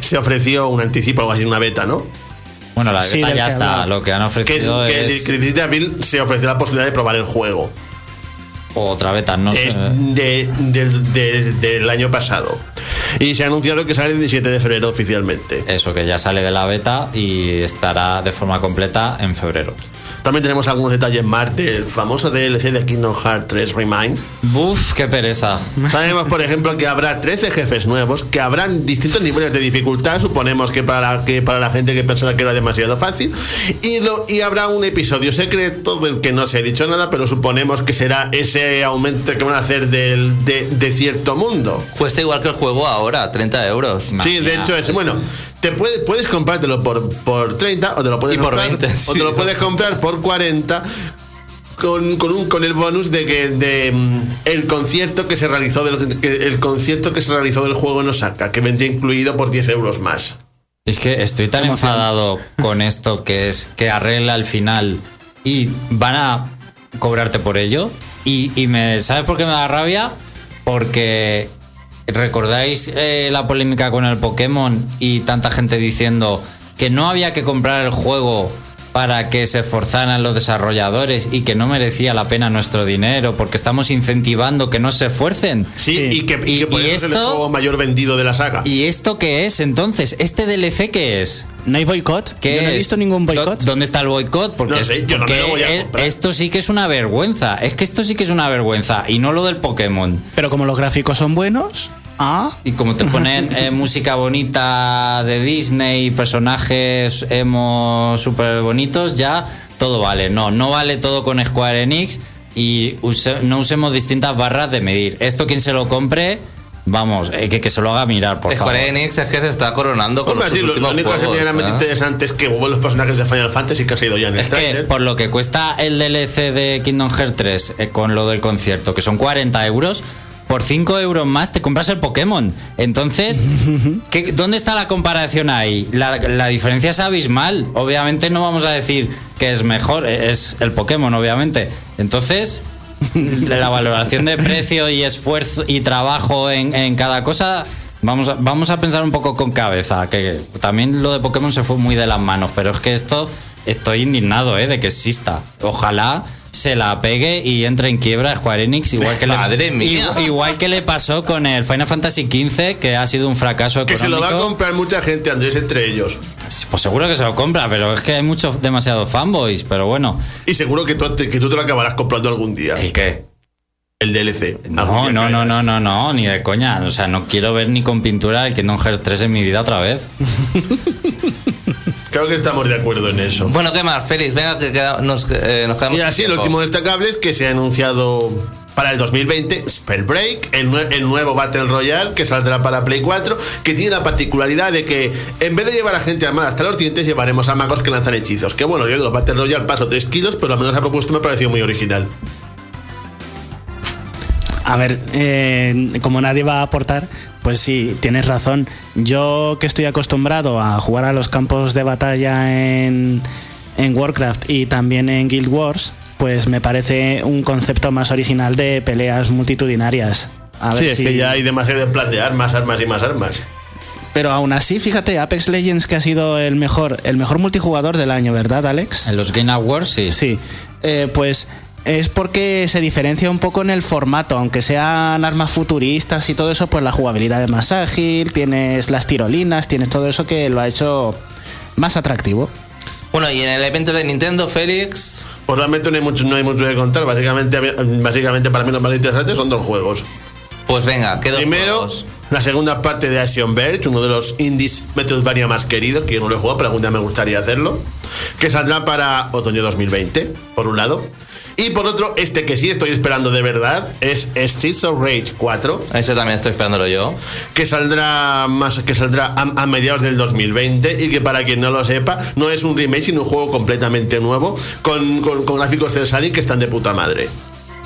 se ofreció un anticipo, o así, una beta, ¿no? Bueno, la beta ya que está. Lo que han Que, ofrecido que es el 17 de abril se ofreció la posibilidad de probar el juego. otra beta, no es sé. de- del- de- del año pasado. Y se ha anunciado que sale el 17 de febrero oficialmente. Eso, que ya sale de la beta y estará de forma completa en febrero. También tenemos algunos detalles más del famoso DLC de Kingdom Hearts 3 Remind. Buf, qué pereza. Sabemos, por ejemplo, que habrá 13 jefes nuevos, que habrán distintos niveles de dificultad, suponemos que para, que para la gente que pensaba que era demasiado fácil, y, lo, y habrá un episodio secreto del que no se ha dicho nada, pero suponemos que será ese aumento que van a hacer del, de, de cierto mundo. Cuesta igual que el juego ahora, 30 euros. Sí, de hecho es, bueno, te puedes, puedes comprártelo por, por 30 o te lo puedes Y por comprar, 20, o te sí. lo puedes comprar por 40 con, con, un, con el bonus de que de, mm, el concierto que se realizó del, que el concierto que se realizó del juego en Osaka, que vendría incluido por 10 euros más. Es que estoy tan enfadado con esto que es que arregla al final y van a cobrarte por ello. Y, y me, ¿sabes por qué me da rabia? Porque recordáis eh, la polémica con el Pokémon y tanta gente diciendo que no había que comprar el juego para que se esforzaran los desarrolladores y que no merecía la pena nuestro dinero porque estamos incentivando que no se esfuercen. Sí, Sí. y que, y Y- que por y eso es el esto- juego mayor vendido de la saga. ¿Y esto qué es entonces? ¿Este DLC qué es? ¿No hay boicot? ¿Qué Yo no he visto ningún boicot. ¿Dó- ¿Dónde está el boicot? Porque, No sé, yo no me lo voy a es- comprar. esto sí que es una vergüenza. Es que esto sí que es una vergüenza. Y no lo del Pokémon. Pero como los gráficos son buenos, ah, Y como te ponen eh, música bonita de Disney, personajes emo súper bonitos, ya todo vale. No, no vale todo con Square Enix y use- no usemos distintas barras de medir. Esto quien se lo compre, vamos, eh, que, que se lo haga mirar, por Square favor. Enix es que se está coronando con Hombre, sus sí, lo, lo últimos único que es juegos, medianamente ¿eh? interesante es que hubo los personajes de Final Fantasy que ha sido ya en el Es que trailer. por lo que cuesta el DLC de Kingdom Hearts 3 eh, con lo del concierto, que son 40 euros, por 5 euros más te compras el Pokémon. Entonces, ¿qué- ¿dónde está la comparación ahí? La, la diferencia es abismal. Obviamente no vamos a decir que es mejor, eh, es el Pokémon, obviamente. Entonces, la valoración de precio y esfuerzo y trabajo en, en cada cosa. Vamos a, vamos a pensar un poco con cabeza, que también lo de Pokémon se fue muy de las manos, pero es que esto estoy indignado ¿eh? de que exista. Ojalá se la pegue y entre en quiebra Square Enix, igual que, Madre le, mía. igual que le pasó con el Final Fantasy XV, que ha sido un fracaso que se lo económico. va a comprar mucha gente, Andrés, entre ellos. Pues seguro que se lo compra, pero es que hay muchos demasiados fanboys, pero bueno. Y seguro que tú, que tú te lo acabarás comprando algún día. ¿El qué? El DLC. No, no, no, no, no, no, ni de coña. O sea, no quiero ver ni con pintura el Kingdom Hearts 3 en mi vida otra vez. Creo que estamos de acuerdo en eso. Bueno, ¿qué más, Félix? Venga, que queda- nos, eh, nos quedamos Y así, el último destacable es que se ha anunciado para el 2020 Spellbreak, el, nue- el nuevo Battle Royale que saldrá para Play 4, que tiene la particularidad de que en vez de llevar a gente armada hasta los dientes, llevaremos a magos que lanzan hechizos. Que bueno, yo de los Battle Royale paso 3 kilos, pero al menos la propuesta me ha parecido muy original. A ver, eh, como nadie va a aportar, pues sí, tienes razón. Yo que estoy acostumbrado a jugar a los campos de batalla en, en Warcraft y también en Guild Wars, pues me parece un concepto más original de peleas multitudinarias. A Sí, ver es si- que ya hay demasiado de armas, armas y más armas. Pero aún así, fíjate, Apex Legends que ha sido el mejor, el mejor multijugador del año, ¿verdad, Alex? En los Game Awards, sí. Sí, eh, pues es porque se diferencia un poco en el formato, aunque sean armas futuristas y todo eso, pues la jugabilidad es más ágil, tienes las tirolinas, tienes todo eso que lo ha hecho más atractivo. Bueno, y en el evento de Nintendo, Félix. Pues realmente no hay mucho, no hay mucho que contar. Básicamente, básicamente para mí lo más interesante son dos juegos. Pues venga, quedo Primero, juegos. la segunda parte de Action Verge, uno de los indies Metroidvania más queridos, que yo no lo he jugado, pero algún día me gustaría hacerlo, que saldrá para otoño 2020, por un lado. Y por otro, este que sí estoy esperando de verdad es Streets of Rage 4, Ese también estoy esperándolo yo. que saldrá más que saldrá a, a mediados del 2020 y que para quien no lo sepa, no es un remake, sino un juego completamente nuevo con, con, con gráficos cel que están de puta madre.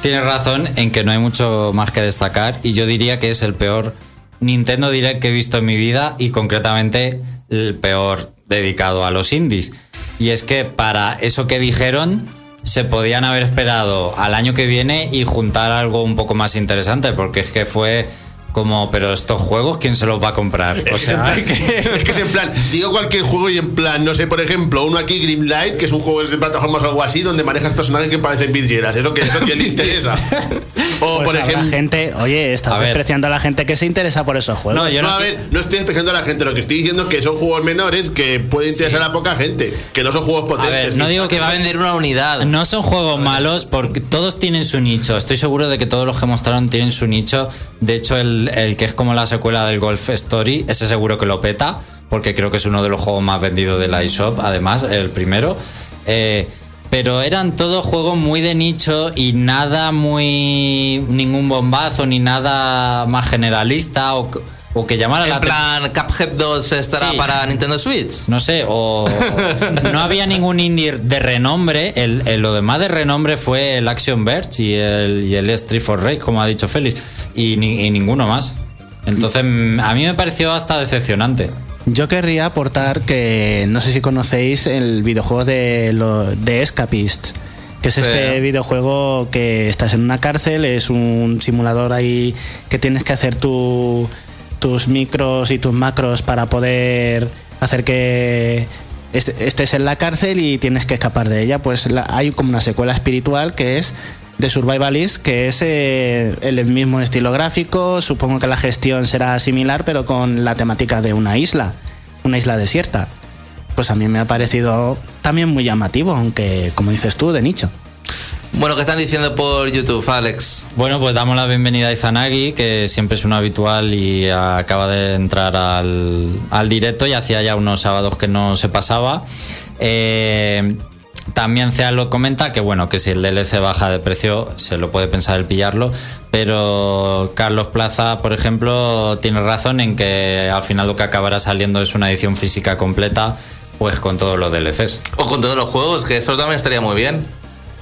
Tienes razón en que no hay mucho más que destacar y yo diría que es el peor Nintendo Direct que he visto en mi vida y concretamente el peor dedicado a los indies. Y es que para eso que dijeron se podían haber esperado al año que viene y juntar algo un poco más interesante porque es que fue como, pero estos juegos, ¿quién se los va a comprar? O sea, es que es en plan, digo cualquier juego y en plan, no sé, por ejemplo, uno aquí, Grimlight, que es un juego de plataformas o algo así, donde manejas personajes que parecen vidrieras. Eso que, eso que le interesa. O, Pues por ejemplo. gente, oye, estás A despreciando a la gente que se interesa por esos juegos. No, yo no, no a ver, no estoy empezando a la gente, lo que estoy diciendo es que son juegos menores que pueden interesar a poca gente, que no son juegos potentes. ver, no digo Que va a vender una unidad. No son juegos malos porque todos tienen su nicho. Estoy seguro de que todos los que mostraron tienen su nicho. De hecho, el, el que es como la secuela del Golf Story, ese seguro que lo peta, porque creo que es uno de los juegos más vendidos de la eShop, además, el primero. Eh, pero eran todos juegos muy de nicho y nada muy. ningún bombazo ni nada más generalista o, o que llamara la En plan, Cuphead 2 estará Sí. para Nintendo Switch. no sé, o no había ningún indie de renombre. El, el- lo demás de renombre fue el Action Verge y el, y el Street for Rage, como ha dicho Félix, y, ni- y ninguno más. Entonces, a mí me pareció hasta decepcionante. Yo querría aportar que no sé si conocéis el videojuego de, lo- de Escapist, que es Sí. este videojuego que estás en una cárcel, es un simulador ahí que tienes que hacer tu- tus micros y tus macros para poder hacer que est- estés en la cárcel y tienes que escapar de ella. Pues hay como una secuela espiritual que es de Survivalist, que es eh, el mismo estilo gráfico. Supongo que la gestión será similar, pero con la temática de una isla, una isla desierta. Pues a mí me ha parecido también muy llamativo, aunque, como dices tú, de nicho. Bueno, ¿qué están diciendo por YouTube, Alex? Bueno, pues damos la bienvenida a Izanagi, que siempre es un habitual y acaba de entrar al, al directo y hacía ya unos sábados que no se pasaba. Eh, también Cea lo comenta que bueno, que si el DLC baja de precio se lo puede pensar el pillarlo, pero Carlos Plaza, por ejemplo, tiene razón en que al final lo que acabará saliendo es una edición física completa, pues con todos los DLCs. O con todos los juegos, que eso también estaría muy bien.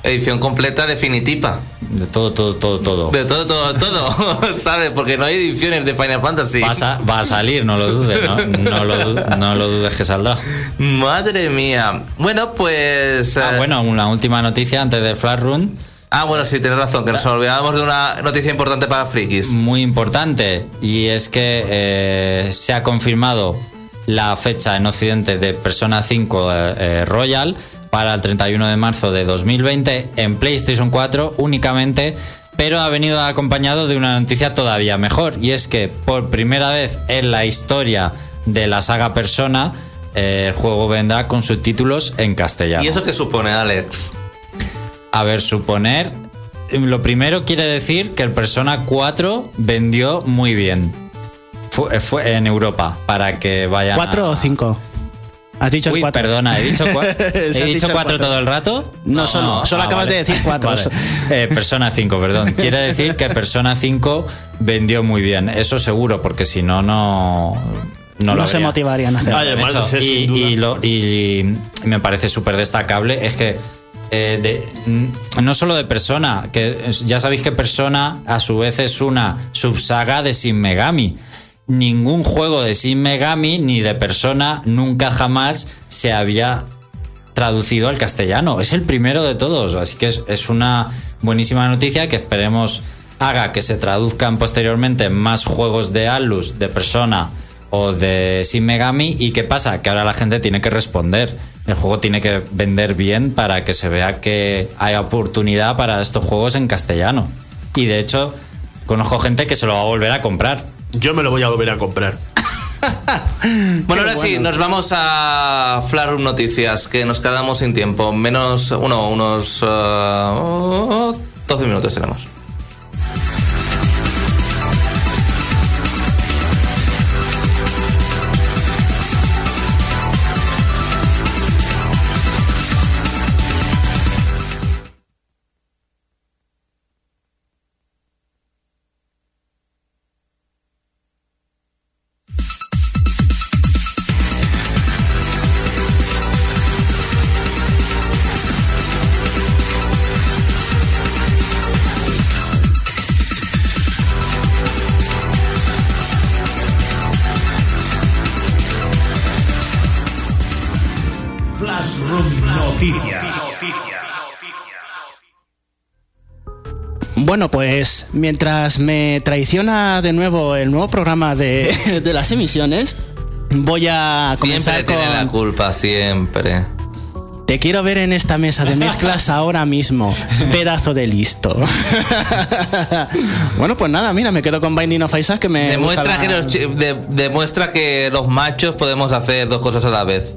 Edición completa definitiva. De todo, todo, todo, todo. De todo, todo, todo. ¿Sabes? Porque no hay ediciones de Final Fantasy. Va a, sa- va a salir, no lo dudes, ¿no? No lo, du- no lo dudes que saldrá. Madre mía. Bueno, pues. Ah, eh, bueno, una última noticia antes de Flash Run, Ah, bueno, sí, tienes razón, que nos olvidábamos de una noticia importante para frikis. muy importante, y es que eh, se ha confirmado la fecha en Occidente de Persona 5 eh, eh, Royal para el 31 de marzo de 2020 en PlayStation 4 únicamente, pero ha venido acompañado de una noticia todavía mejor, y es que por primera vez en la historia de la saga Persona, eh, el juego vendrá con subtítulos en castellano. ¿Y eso qué supone, Alex? A ver, suponer. Lo primero quiere decir que el Persona 4 vendió muy bien. Fue, fue en Europa, para que vayan. ¿Cuatro a- o cinco? ¿Has dicho Uy, cuatro? perdona, he dicho, cua- he dicho dicho cuatro cuatro. todo el rato. No, solo- solo acabas de decir cuatro. Vale. Eh, Persona 5, perdón. Quiere decir que Persona 5 vendió muy bien. Eso seguro, porque si no, no. No, No, lo se habría. motivarían a hacerlo. Además y, sin duda. y lo- y me parece súper destacable es que eh, de- mm, no solo de Persona, que ya sabéis que Persona a su vez es una subsaga de Sin Megami. Ningún juego de Sin Megami ni de Persona nunca jamás se había traducido al castellano. Es el primero de todos, así que es, una buenísima noticia que esperemos haga que se traduzcan posteriormente más juegos de Atlus, de Persona o de Sin Megami. ¿Y qué pasa? Que ahora la gente tiene que responder. El juego tiene que vender bien para que se vea que hay oportunidad para estos juegos en castellano. Y de hecho, conozco gente que se lo va a volver a comprar. Yo me lo voy a volver a comprar. Bueno, ahora sí, nos vamos a Flarum Noticias, que nos quedamos sin tiempo. Menos, uno, unos ah, 12 minutos tenemos. Noticias. Bueno, pues mientras me traiciona de nuevo el nuevo programa de, de las emisiones, voy a comenzar Siempre tiene la con... culpa, siempre. Te quiero ver en esta mesa de mezclas ahora mismo, pedazo de listo. bueno, pues nada, mira, me quedo con Binding of Isaac que me Demuestra gusta que, la- los, chi- de- demuestra que los machos podemos hacer dos cosas a la vez.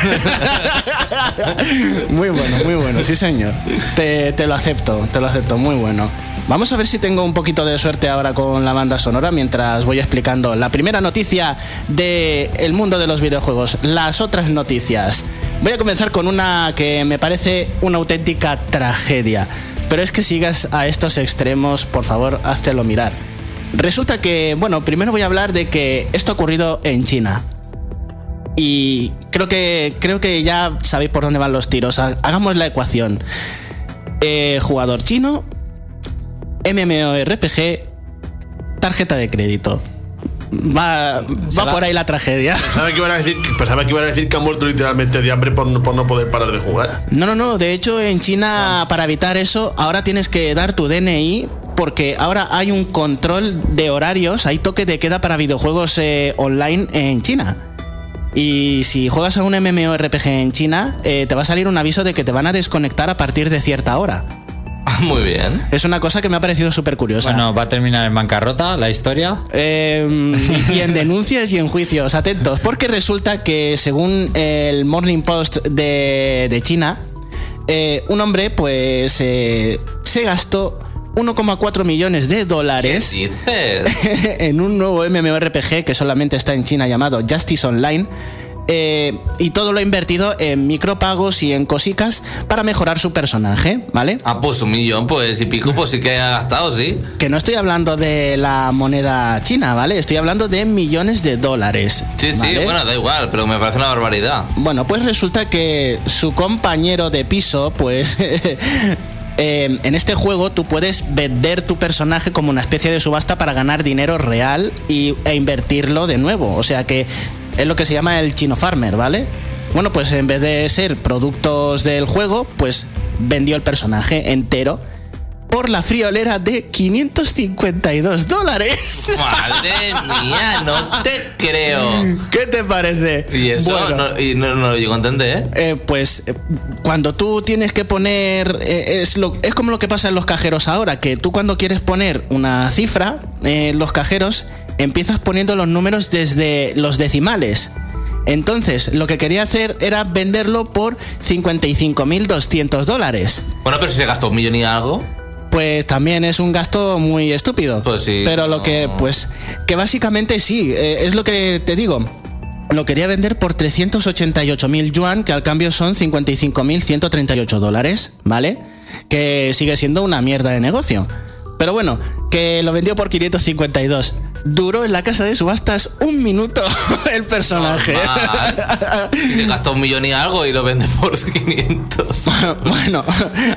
Muy bueno, muy bueno, sí señor. Te, te lo acepto, te lo acepto, muy bueno. Vamos a ver si tengo un poquito de suerte ahora con la banda sonora mientras voy explicando la primera noticia del mundo de los videojuegos, las otras noticias. Voy a comenzar con una que me parece una auténtica tragedia. Pero es que sigas a estos extremos, por favor, háztelo mirar. Resulta que, bueno, primero voy a hablar de que esto ha ocurrido en China. Y creo que, creo que ya sabéis por dónde van los tiros. Ha- Hagamos la ecuación. Eh, jugador chino, MMORPG, tarjeta de crédito. Va, va por ahí la tragedia. Pensaba que, iban a decir, pensaba que iban a decir que han muerto literalmente de hambre por, no- por no poder parar de jugar. No, no, no. De hecho, en China, para evitar eso, ahora tienes que dar tu DNI porque ahora hay un control de horarios, hay toque de queda para videojuegos eh, online en China. Y si juegas a un MMORPG en China, eh, te va a salir un aviso de que te van a desconectar a partir de cierta hora. Muy bien. Es una cosa que me ha parecido súper curiosa. Bueno, va a terminar en bancarrota la historia. Eh, y en denuncias y en juicios, atentos, porque resulta que según el Morning Post de, de China, eh, un hombre pues eh, se gastó 1,4 millones de ¿Qué dólares en un nuevo MMORPG que solamente está en China llamado Justice Online. eh, y todo lo ha invertido en micropagos y en cosicas para mejorar su personaje, ¿vale? Ah, pues un millón, pues y pico, pues sí que ha gastado, sí. Que no estoy hablando de la moneda china, ¿vale? Estoy hablando de millones de dólares. Sí, sí, bueno, da igual, pero me parece una barbaridad. Bueno, pues resulta que su compañero de piso, pues. eh, en este juego tú puedes vender tu personaje como una especie de subasta para ganar dinero real y, e invertirlo de nuevo. O sea que es lo que se llama el chino farmer, ¿vale? Bueno, pues en vez de ser productos del juego, pues vendió el personaje entero por la friolera de 552 dólares. Madre mía, no te creo. ¿Qué te parece? Y eso Bueno. no, y no, no lo llego a entender, ¿eh? Eh, pues eh, cuando tú tienes que poner eh, es lo es como lo que pasa en los cajeros ahora que tú cuando quieres poner una cifra eh, en los cajeros empiezas poniendo los números desde los decimales entonces lo que quería hacer era venderlo por 55.200 dólares Bueno, pero si se gastó un millón y algo. Pues también es un gasto muy estúpido. Pues sí, Pero lo no. que, pues, que básicamente sí, eh, es lo que te digo. Lo quería vender por 388.000 yuan, que al cambio son 55.138 dólares, ¿vale? Que sigue siendo una mierda de negocio. Pero bueno, que lo vendió por 552. Duró en la casa de subastas un minuto el personaje. Normal. Se gastó un millón y algo y lo vende por 500. Bueno,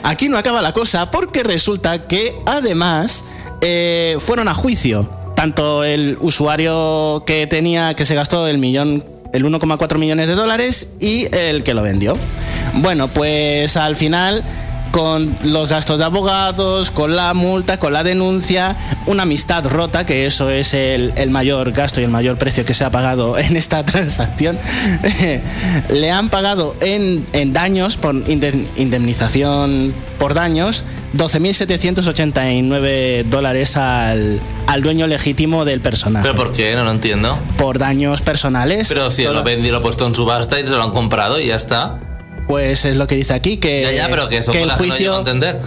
aquí no acaba la cosa porque resulta que además eh, fueron a juicio tanto el usuario que tenía que se gastó el millón el 1,4 millones de dólares y el que lo vendió. Bueno, pues al final con los gastos de abogados, con la multa, con la denuncia, una amistad rota, que eso es el, el mayor gasto y el mayor precio que se ha pagado en esta transacción, le han pagado en, en daños, por indem- indemnización por daños, 12.789 dólares al, al dueño legítimo del personaje. ¿Pero por qué? No lo entiendo. por daños personales. Pero si Todo- lo vendió, lo ha puesto en subasta y se lo han comprado y ya está. Pues es lo que dice aquí, que, Ya, ya, pero que eso que el que no juicio... entender.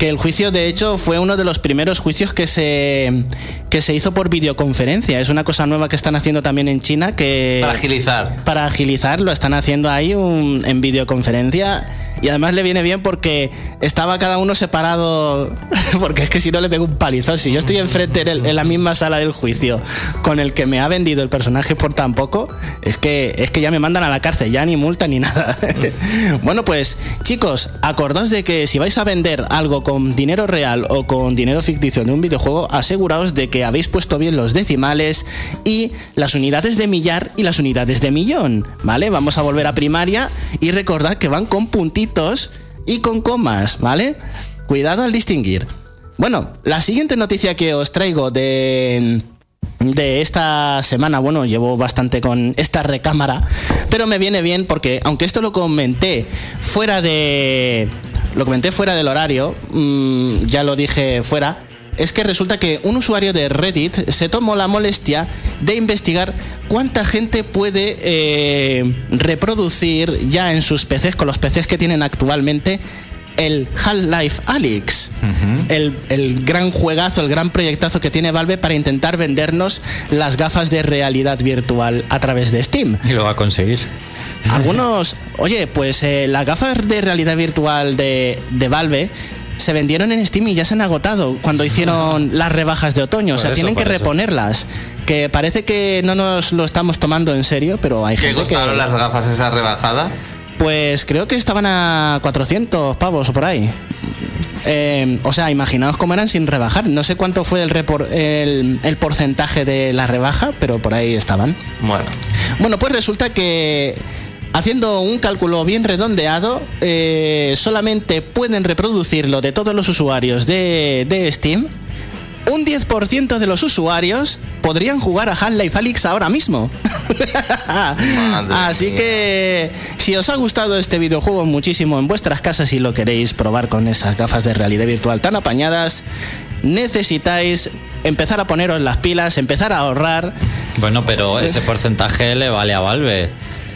Que el juicio, de hecho, fue uno de los primeros juicios que se, que se hizo por videoconferencia. Es una cosa nueva que están haciendo también en China que... Para agilizar. para agilizar, lo están haciendo ahí un- en videoconferencia. Y además le viene bien porque estaba cada uno separado. Porque es que si no le pego un palizón. Si yo estoy enfrente en, el- en la misma sala del juicio con el que me ha vendido el personaje por tan poco, es que, es que ya me mandan a la cárcel, ya ni multa ni nada. bueno, pues chicos, acordaos de que si vais a vender algo con dinero real o con dinero ficticio de un videojuego, aseguraos de que habéis puesto bien los decimales y las unidades de millar y las unidades de millón, ¿vale? Vamos a volver a primaria y recordad que van con puntitos y con comas, ¿vale? Cuidado al distinguir. Bueno, la siguiente noticia que os traigo de de esta semana, bueno, llevo bastante con esta recámara, pero me viene bien porque aunque esto lo comenté fuera de lo comenté fuera del horario, mm, ya lo dije fuera, es que resulta que un usuario de Reddit se tomó la molestia de investigar cuánta gente puede eh, reproducir ya en sus PCs, con los PCs que tienen actualmente, el Half-Life Alyx, el, el gran juegazo, el gran proyectazo que tiene Valve para intentar vendernos las gafas de realidad virtual a través de Steam. Y lo va a conseguir. Algunos, oye, pues eh, las gafas de realidad virtual de, de Valve se vendieron en Steam y ya se han agotado cuando hicieron las rebajas de otoño. o sea, eso, tienen que eso. reponerlas. Que parece que no nos lo estamos tomando en serio, pero hay ¿Qué gente costaron que... las gafas esas rebajadas? Pues creo que estaban a 400 pavos o por ahí. Eh, o sea, imaginaos cómo eran sin rebajar. No sé cuánto fue el, repor- el, el porcentaje de la rebaja, pero por ahí estaban. Bueno, Bueno, pues resulta que haciendo un cálculo bien redondeado, eh, solamente pueden reproducirlo de todos los usuarios de, de Steam. Un 10% de los usuarios podrían jugar a Half-Life Alyx ahora mismo. Así mía. que si os ha gustado este videojuego muchísimo en vuestras casas y lo queréis probar con esas gafas de realidad virtual tan apañadas, necesitáis empezar a poneros las pilas, empezar a ahorrar. Bueno, pero ese porcentaje le vale a Valve.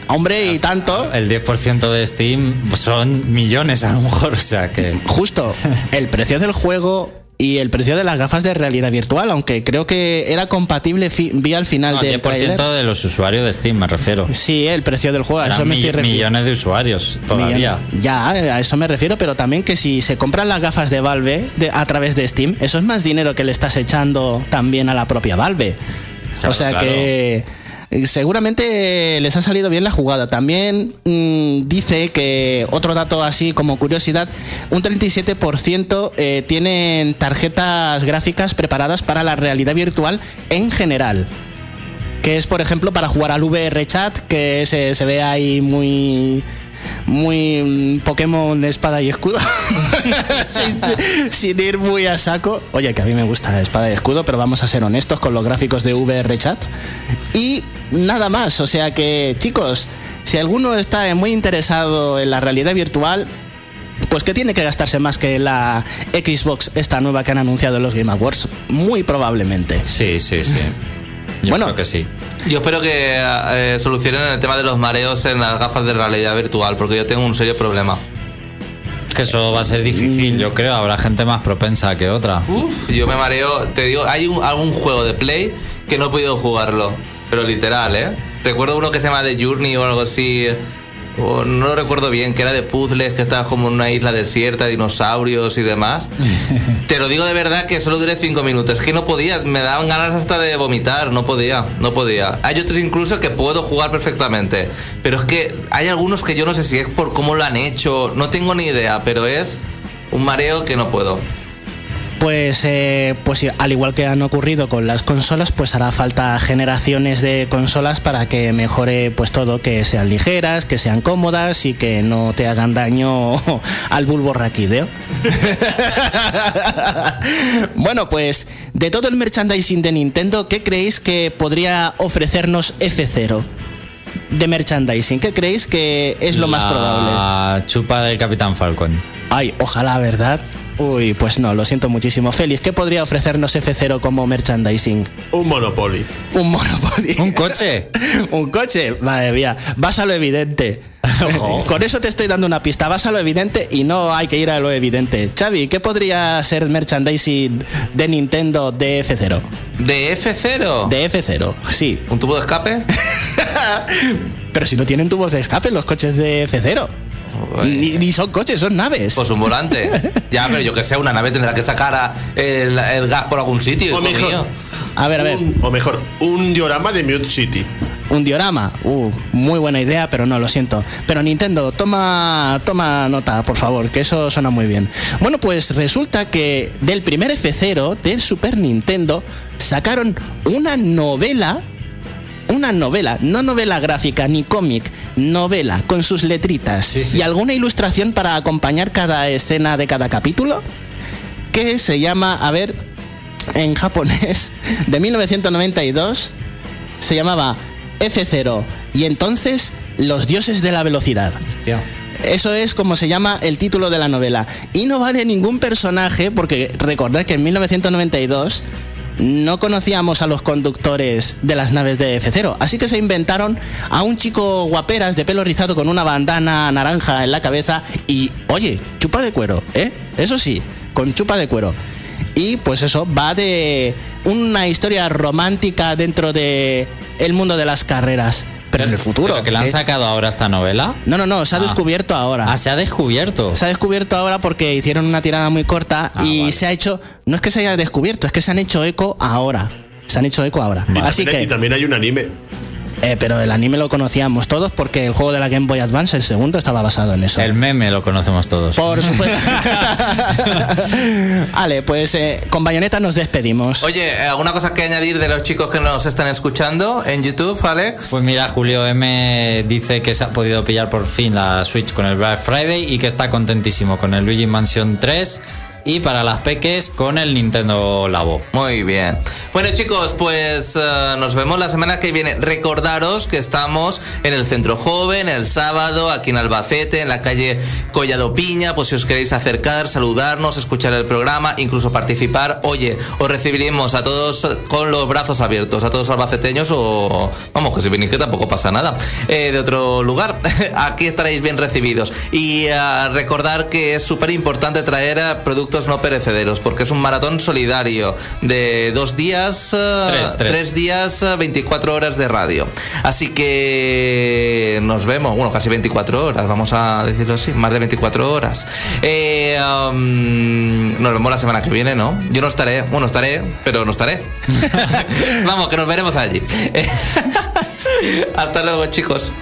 Hombre, y tanto. El 10% de Steam son millones a lo mejor, o sea que... Justo, el precio del juego y el precio de las gafas de realidad virtual, aunque creo que era compatible, vi al final No, del 10% tráiler. de los usuarios de Steam, me refiero. Sí, el precio del juego, a eso me estoy refiriendo. millones de usuarios todavía. Ya, a eso me refiero, pero también que si se compran las gafas de Valve de- a través de Steam, eso es más dinero que le estás echando también a la propia Valve. Claro, o sea claro. que seguramente les ha salido bien la jugada. También mm, dice que otro dato así como curiosidad, un 37% eh, tienen tarjetas gráficas preparadas para la realidad virtual en general que es por ejemplo para jugar al VR chat que se, se ve ahí muy muy mm, Pokémon espada y escudo. Sin, sin ir muy a saco. Oye que a mí me gusta espada y escudo pero vamos a ser honestos con los gráficos de VR chat. Y nada más o sea que chicos si alguno está muy interesado en la realidad virtual pues que tiene que gastarse más que la Xbox esta nueva que han anunciado en los Game Awards muy probablemente. Sí, sí, sí. Yo Bueno. creo que sí. yo espero que eh, solucionen el tema de los mareos en las gafas de realidad virtual, porque yo tengo un serio problema. Que eso va a ser difícil, yo creo. Habrá gente más propensa que otra. Uf, yo me mareo. Te digo, hay un- algún juego de Play que no he podido jugarlo, pero literal, ¿eh? Recuerdo uno que se llama The Journey o algo así. O no recuerdo bien, que era de puzzles, que estaba como en una isla desierta, dinosaurios y demás. Te lo digo de verdad que solo duré cinco minutos. Es que no podía, me daban ganas hasta de vomitar, no podía, no podía. Hay otros incluso que puedo jugar perfectamente, pero es que hay algunos que yo no sé si es por cómo lo han hecho, no tengo ni idea, pero es un mareo que no puedo. Pues, eh, pues al igual que han ocurrido con las consolas, pues hará falta generaciones de consolas para que mejore pues todo, que sean ligeras, que sean cómodas y que no te hagan daño al bulbo raquídeo. bueno, pues de todo el merchandising de Nintendo, ¿qué creéis que podría ofrecernos F0? De merchandising, ¿qué creéis que es lo más probable? La chupa del Capitán Falcon. Ay, ojalá, ¿verdad? Uy, pues no, lo siento muchísimo. Félix, ¿qué podría ofrecernos F0 como merchandising? Un Monopoly. Un Monopoly. ¿Un coche? ¿Un coche? Madre mía, vas a lo evidente. Ojo. Con eso te estoy dando una pista. Vas a lo evidente y no hay que ir a lo evidente. Xavi, ¿qué podría ser merchandising de Nintendo de F0? ¿De F0? De F0, sí. ¿Un tubo de escape? Pero si no tienen tubos de escape los coches de F0. Ni, ni son coches, son naves. Pues un volante. Ya, pero yo que sé, una nave tendrá que sacar a- el, el gas por algún sitio. O mejor. mío. A ver, a ver. Un- o mejor, un diorama de Mute City. Un diorama, uh, muy buena idea, pero no, lo siento. Pero Nintendo, toma, toma nota, por favor, que eso suena muy bien. Bueno, pues resulta que del primer F0 del Super Nintendo sacaron una novela, una novela, no novela gráfica ni cómic, novela con sus letritas Sí, sí. y alguna ilustración para acompañar cada escena de cada capítulo, que se llama, a ver, en japonés, de 1992 se llamaba F0 y entonces los dioses de la velocidad. Hostia. Eso es como se llama el título de la novela. Y no vale ningún personaje porque recordad que en 1992 no conocíamos a los conductores de las naves de F0. Así que se inventaron a un chico guaperas de pelo rizado con una bandana naranja en la cabeza y, oye, chupa de cuero, ¿eh? Eso sí, con chupa de cuero. Y pues eso, va de una historia romántica dentro de el mundo de las carreras. Pero en el futuro. ¿Pero que la han sacado ahora esta novela? No, no, no, se ha Ah. descubierto ahora. Ah, se ha descubierto. Se ha descubierto ahora porque hicieron una tirada muy corta Ah, y vale. se ha hecho, no es que se haya descubierto, es que se han hecho eco ahora. Se han hecho eco ahora. Así también- que, y también hay un anime. Eh, pero el anime lo conocíamos todos porque el juego de la Game Boy Advance, el segundo, estaba basado en eso. El meme lo conocemos todos. Por supuesto. vale, pues eh, con Bayonetta nos despedimos. Oye, eh, ¿alguna cosa que añadir de los chicos que nos están escuchando en YouTube, Alex? Pues mira, Julio M dice que se ha podido pillar por fin la Switch con el Black Friday y que está contentísimo con el Luigi Mansion 3 y para las peques con el Nintendo Labo. Muy bien. Bueno chicos, pues eh, nos vemos la semana que viene. Recordaros que estamos en el Centro Joven el sábado, aquí en Albacete, en la calle Collado Piña, pues si os queréis acercar, saludarnos, escuchar el programa, incluso participar, oye, os recibiremos a todos con los brazos abiertos, a todos albaceteños o, vamos, que si venís que tampoco pasa nada, eh, de otro lugar. aquí estaréis bien recibidos. Y eh, recordar que es súper importante traer eh, productos no perecederos, porque es un maratón solidario de dos días, eh, Tres, tres. días, eh, 24 horas de radio. Así que nos vemos, bueno, casi 24 horas, vamos a decirlo así, más de 24 horas. Eh, um, nos vemos la semana que viene, ¿no? Yo no estaré, bueno, estaré, pero no estaré. vamos, que nos veremos allí. Hasta luego, chicos.